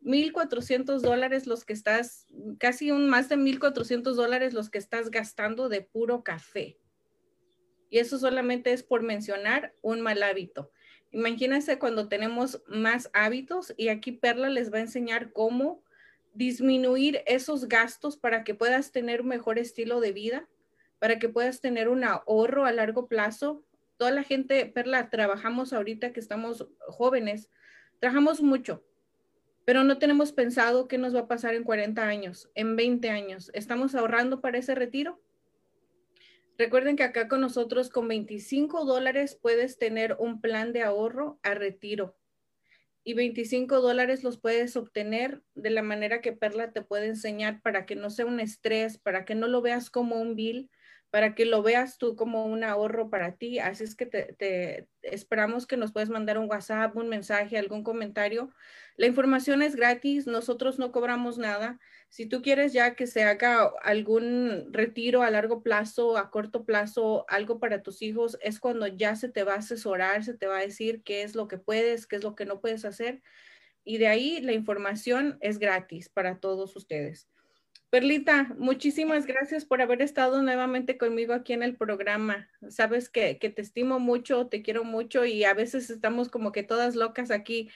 1.400 dólares los que estás, casi un más de 1.400 dólares los que estás gastando de puro café. Y eso solamente es por mencionar un mal hábito. Imagínense cuando tenemos más hábitos y aquí Perla les va a enseñar cómo disminuir esos gastos para que puedas tener un mejor estilo de vida para que puedas tener un ahorro a largo plazo. Toda la gente, Perla, trabajamos ahorita que estamos jóvenes, trabajamos mucho, pero no tenemos pensado qué nos va a pasar en 40 años, en 20 años. ¿Estamos ahorrando para ese retiro? Recuerden que acá con nosotros con 25 dólares puedes tener un plan de ahorro a retiro. Y 25 dólares los puedes obtener de la manera que Perla te puede enseñar para que no sea un estrés, para que no lo veas como un bill, para que lo veas tú como un ahorro para ti. Así es que te, esperamos que nos puedas mandar un WhatsApp, un mensaje, algún comentario. La información es gratis, nosotros no cobramos nada. Si tú quieres ya que se haga algún retiro a largo plazo, a corto plazo, algo para tus hijos, es cuando ya se te va a asesorar, se te va a decir qué es lo que puedes, qué es lo que no puedes hacer. Y de ahí la información es gratis para todos ustedes. Perlita, muchísimas gracias por haber estado nuevamente conmigo aquí en el programa. Sabes que, te estimo mucho, te quiero mucho y a veces estamos como que todas locas aquí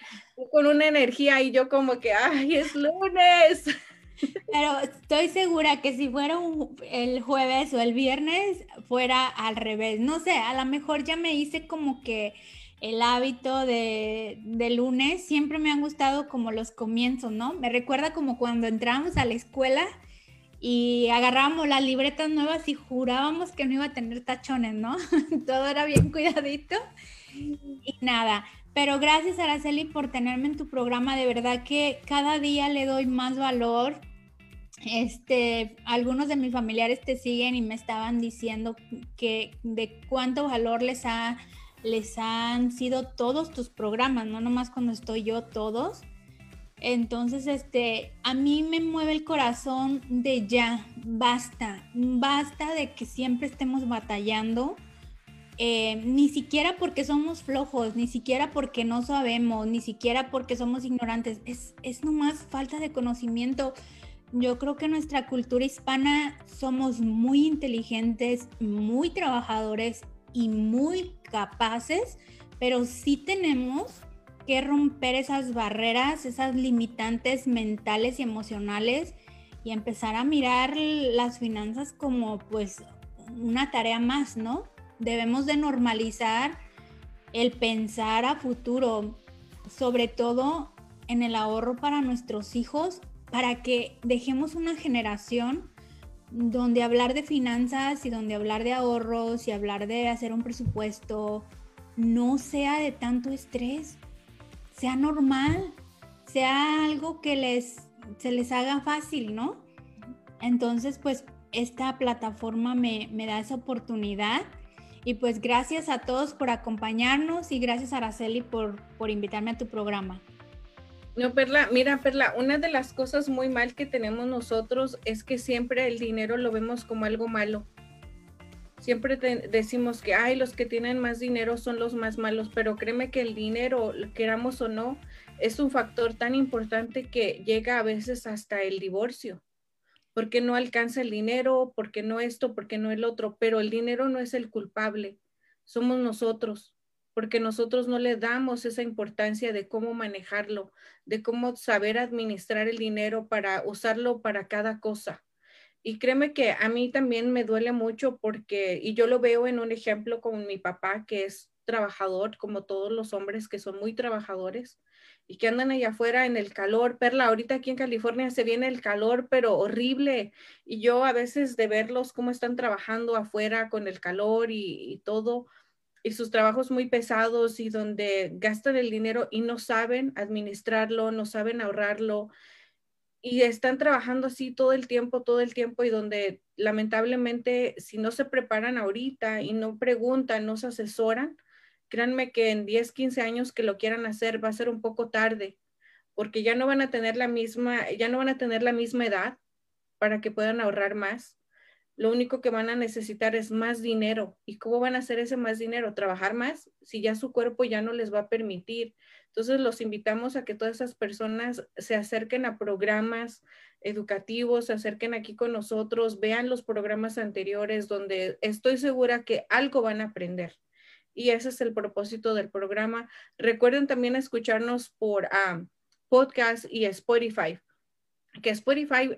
con una energía y yo como que, ay, es lunes. Pero estoy segura que si fuera el jueves o el viernes, fuera al revés. No sé, a lo mejor ya me hice como que el hábito de, de, lunes. Siempre me han gustado como los comienzos, ¿no? Me recuerda como cuando entramos a la escuela y agarrábamos las libretas nuevas y jurábamos que no iba a tener tachones, ¿no? Todo era bien cuidadito y nada. Pero gracias Araceli por tenerme en tu programa, de verdad que cada día le doy más valor. Este, algunos de mis familiares te siguen y me estaban diciendo que de cuánto valor les ha les han sido todos tus programas, no nomás cuando estoy yo, todos. Entonces, este, a mí me mueve el corazón de ya, basta, basta de que siempre estemos batallando, eh, ni siquiera porque somos flojos, ni siquiera porque no sabemos, ni siquiera porque somos ignorantes, es, es nomás falta de conocimiento. Yo creo que nuestra cultura hispana somos muy inteligentes, muy trabajadores y muy capaces, pero sí tenemos que romper esas barreras, esas limitantes mentales y emocionales y empezar a mirar las finanzas como pues una tarea más, ¿no? Debemos de normalizar el pensar a futuro, sobre todo en el ahorro para nuestros hijos, para que dejemos una generación donde hablar de finanzas y donde hablar de ahorros y hablar de hacer un presupuesto no sea de tanto estrés, sea normal, sea algo que les, se les haga fácil, ¿no? Entonces, pues esta plataforma me, me da esa oportunidad. Y pues gracias a todos por acompañarnos y gracias a Araceli por, por invitarme a tu programa. No, Perla, mira, Perla, una de las cosas muy mal que tenemos nosotros es que siempre el dinero lo vemos como algo malo. Siempre decimos que, ay, los que tienen más dinero son los más malos, pero créeme que el dinero, queramos o no, es un factor tan importante que llega a veces hasta el divorcio, porque no alcanza el dinero, porque no esto, porque no el otro, pero el dinero no es el culpable, somos nosotros, porque nosotros no le damos esa importancia de cómo manejarlo, de cómo saber administrar el dinero para usarlo para cada cosa. Y créeme que a mí también me duele mucho porque, y yo lo veo en un ejemplo con mi papá, que es trabajador, como todos los hombres que son muy trabajadores y que andan allá afuera en el calor. Perla, ahorita aquí en California se viene el calor, pero horrible. Y yo a veces de verlos cómo están trabajando afuera con el calor y, y todo, y sus trabajos muy pesados y donde gastan el dinero y no saben administrarlo, no saben ahorrarlo y están trabajando así todo el tiempo, todo el tiempo y donde lamentablemente si no se preparan ahorita y no preguntan, no se asesoran, créanme que en 10, 15 años que lo quieran hacer va a ser un poco tarde, porque ya no van a tener la misma, ya no van a tener la misma edad para que puedan ahorrar más. Lo único que van a necesitar es más dinero. ¿Y cómo van a hacer ese más dinero? ¿Trabajar más? Si ya su cuerpo ya no les va a permitir. Entonces, los invitamos a que todas esas personas se acerquen a programas educativos, se acerquen aquí con nosotros, vean los programas anteriores donde estoy segura que algo van a aprender. Y ese es el propósito del programa. Recuerden también escucharnos por ah, podcast y Spotify que Spotify,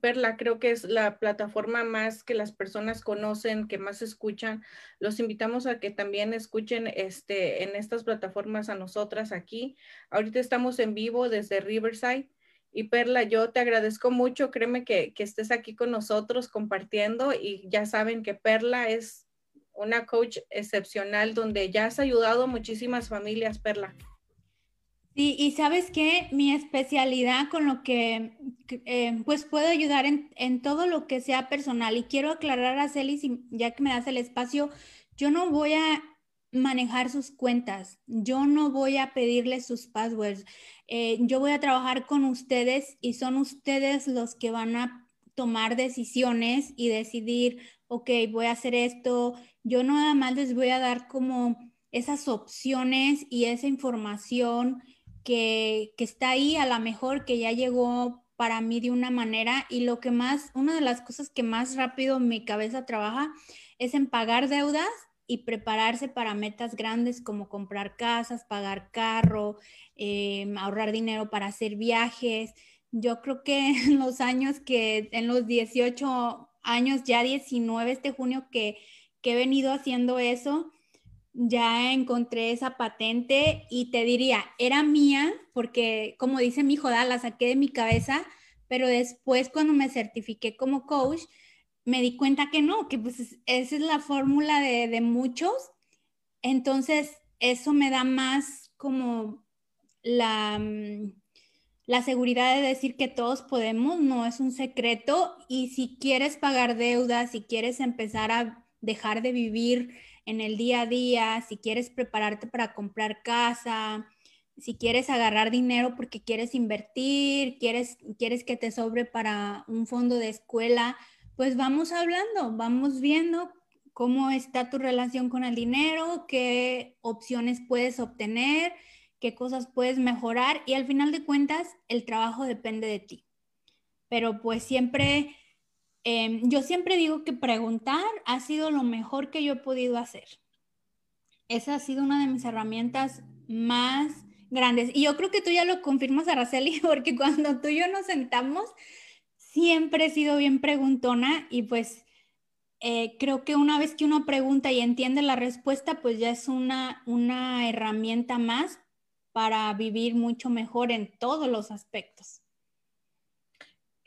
Perla, creo que es la plataforma más que las personas conocen, que más escuchan. Los invitamos a que también escuchen este, en estas plataformas a nosotras aquí. Ahorita estamos en vivo desde Riverside. Y Perla, yo te agradezco mucho, créeme que, que estés aquí con nosotros compartiendo y ya saben que Perla es una coach excepcional donde ya has ayudado a muchísimas familias, Perla. Sí, y sabes que mi especialidad con lo que eh, pues puedo ayudar en, todo lo que sea personal y quiero aclarar a Celis, ya que me das el espacio, yo no voy a manejar sus cuentas, yo no voy a pedirles sus passwords, eh, yo voy a trabajar con ustedes y son ustedes los que van a tomar decisiones y decidir, ok, voy a hacer esto, yo nada más les voy a dar como esas opciones y esa información que, está ahí, a lo mejor que ya llegó para mí de una manera y lo que más, una de las cosas que más rápido mi cabeza trabaja es en pagar deudas y prepararse para metas grandes como comprar casas, pagar carro, em, ahorrar dinero para hacer viajes. Yo creo que en los años que, en los 18 años, ya 19 este junio que, que he venido haciendo eso, ya encontré esa patente y te diría, era mía porque como dice mi hijo, la saqué de mi cabeza, pero después cuando me certifiqué como coach, me di cuenta que no, que pues esa es la fórmula de, de muchos. Entonces, eso me da más como la, mm, la seguridad de decir que todos podemos, no es un secreto. Y si quieres pagar deudas, si quieres empezar a dejar de vivir en el día a día, si quieres prepararte para comprar casa, si quieres agarrar dinero porque quieres invertir, quieres, quieres que te sobre para un fondo de escuela, pues vamos hablando, vamos viendo cómo está tu relación con el dinero, qué opciones puedes obtener, qué cosas puedes mejorar y al final de cuentas el trabajo depende de ti. Pero pues siempre, em, yo siempre digo que preguntar ha sido lo mejor que yo he podido hacer. Esa ha sido una de mis herramientas más grandes. Y yo creo que tú ya lo confirmas, Araceli, porque cuando tú y yo nos sentamos, siempre he sido bien preguntona y pues eh, creo que una vez que uno pregunta y entiende la respuesta, pues ya es una, una herramienta más para vivir mucho mejor en todos los aspectos.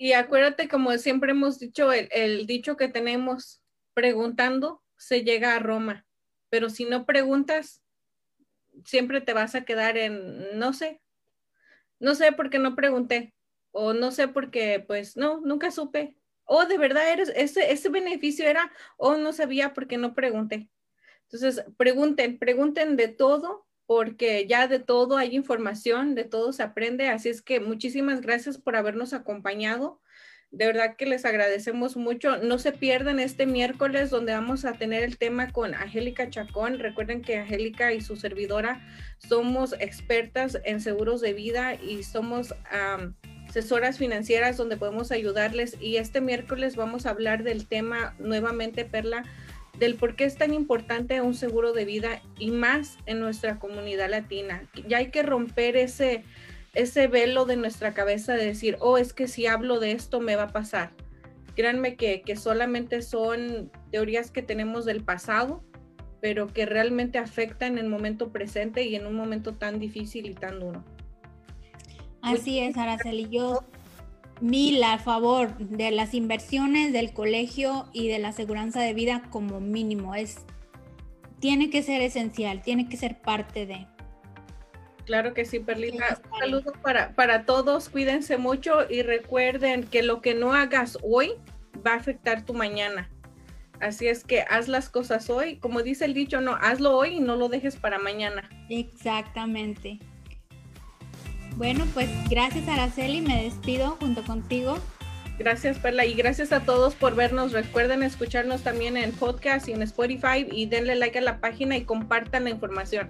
Y acuérdate, como siempre hemos dicho, el, dicho que tenemos, preguntando se llega a Roma, pero si no preguntas, siempre te vas a quedar en, no sé, no sé por qué no pregunté, o no sé por qué, pues no, nunca supe, o de verdad eres, ese, ese beneficio era, o no sabía porque no pregunté. Entonces, pregunten, pregunten de todo, porque ya de todo hay información, de todo se aprende. Así es que muchísimas gracias por habernos acompañado. De verdad que les agradecemos mucho. No se pierdan este miércoles donde vamos a tener el tema con Angélica Chacón. Recuerden que Angélica y su servidora somos expertas en seguros de vida y somos asesoras financieras donde podemos ayudarles. Y este miércoles vamos a hablar del tema nuevamente, Perla, del por qué es tan importante un seguro de vida y más en nuestra comunidad latina. Ya hay que romper ese ese velo de nuestra cabeza de decir, oh, es que si hablo de esto me va a pasar. Créanme que, que solamente son teorías que tenemos del pasado, pero que realmente afectan en el momento presente y en un momento tan difícil y tan duro. Así es, Araceli. Yo mil a favor de las inversiones del colegio y de la aseguranza de vida como mínimo. Es, tiene que ser esencial, tiene que ser parte de. Claro que sí, Perlita. Un saludo para, para todos, cuídense mucho y recuerden que lo que no hagas hoy va a afectar tu mañana. Así es que haz las cosas hoy, como dice el dicho, no, hazlo hoy y no lo dejes para mañana. Exactamente. Bueno, pues gracias Araceli, me despido junto contigo. Gracias Perla y gracias a todos por vernos. Recuerden escucharnos también en podcast y en Spotify y denle like a la página y compartan la información.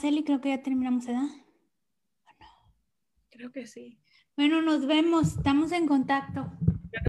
Araceli, creo que ya terminamos, ¿verdad? Creo que sí. Bueno, nos vemos, estamos en contacto.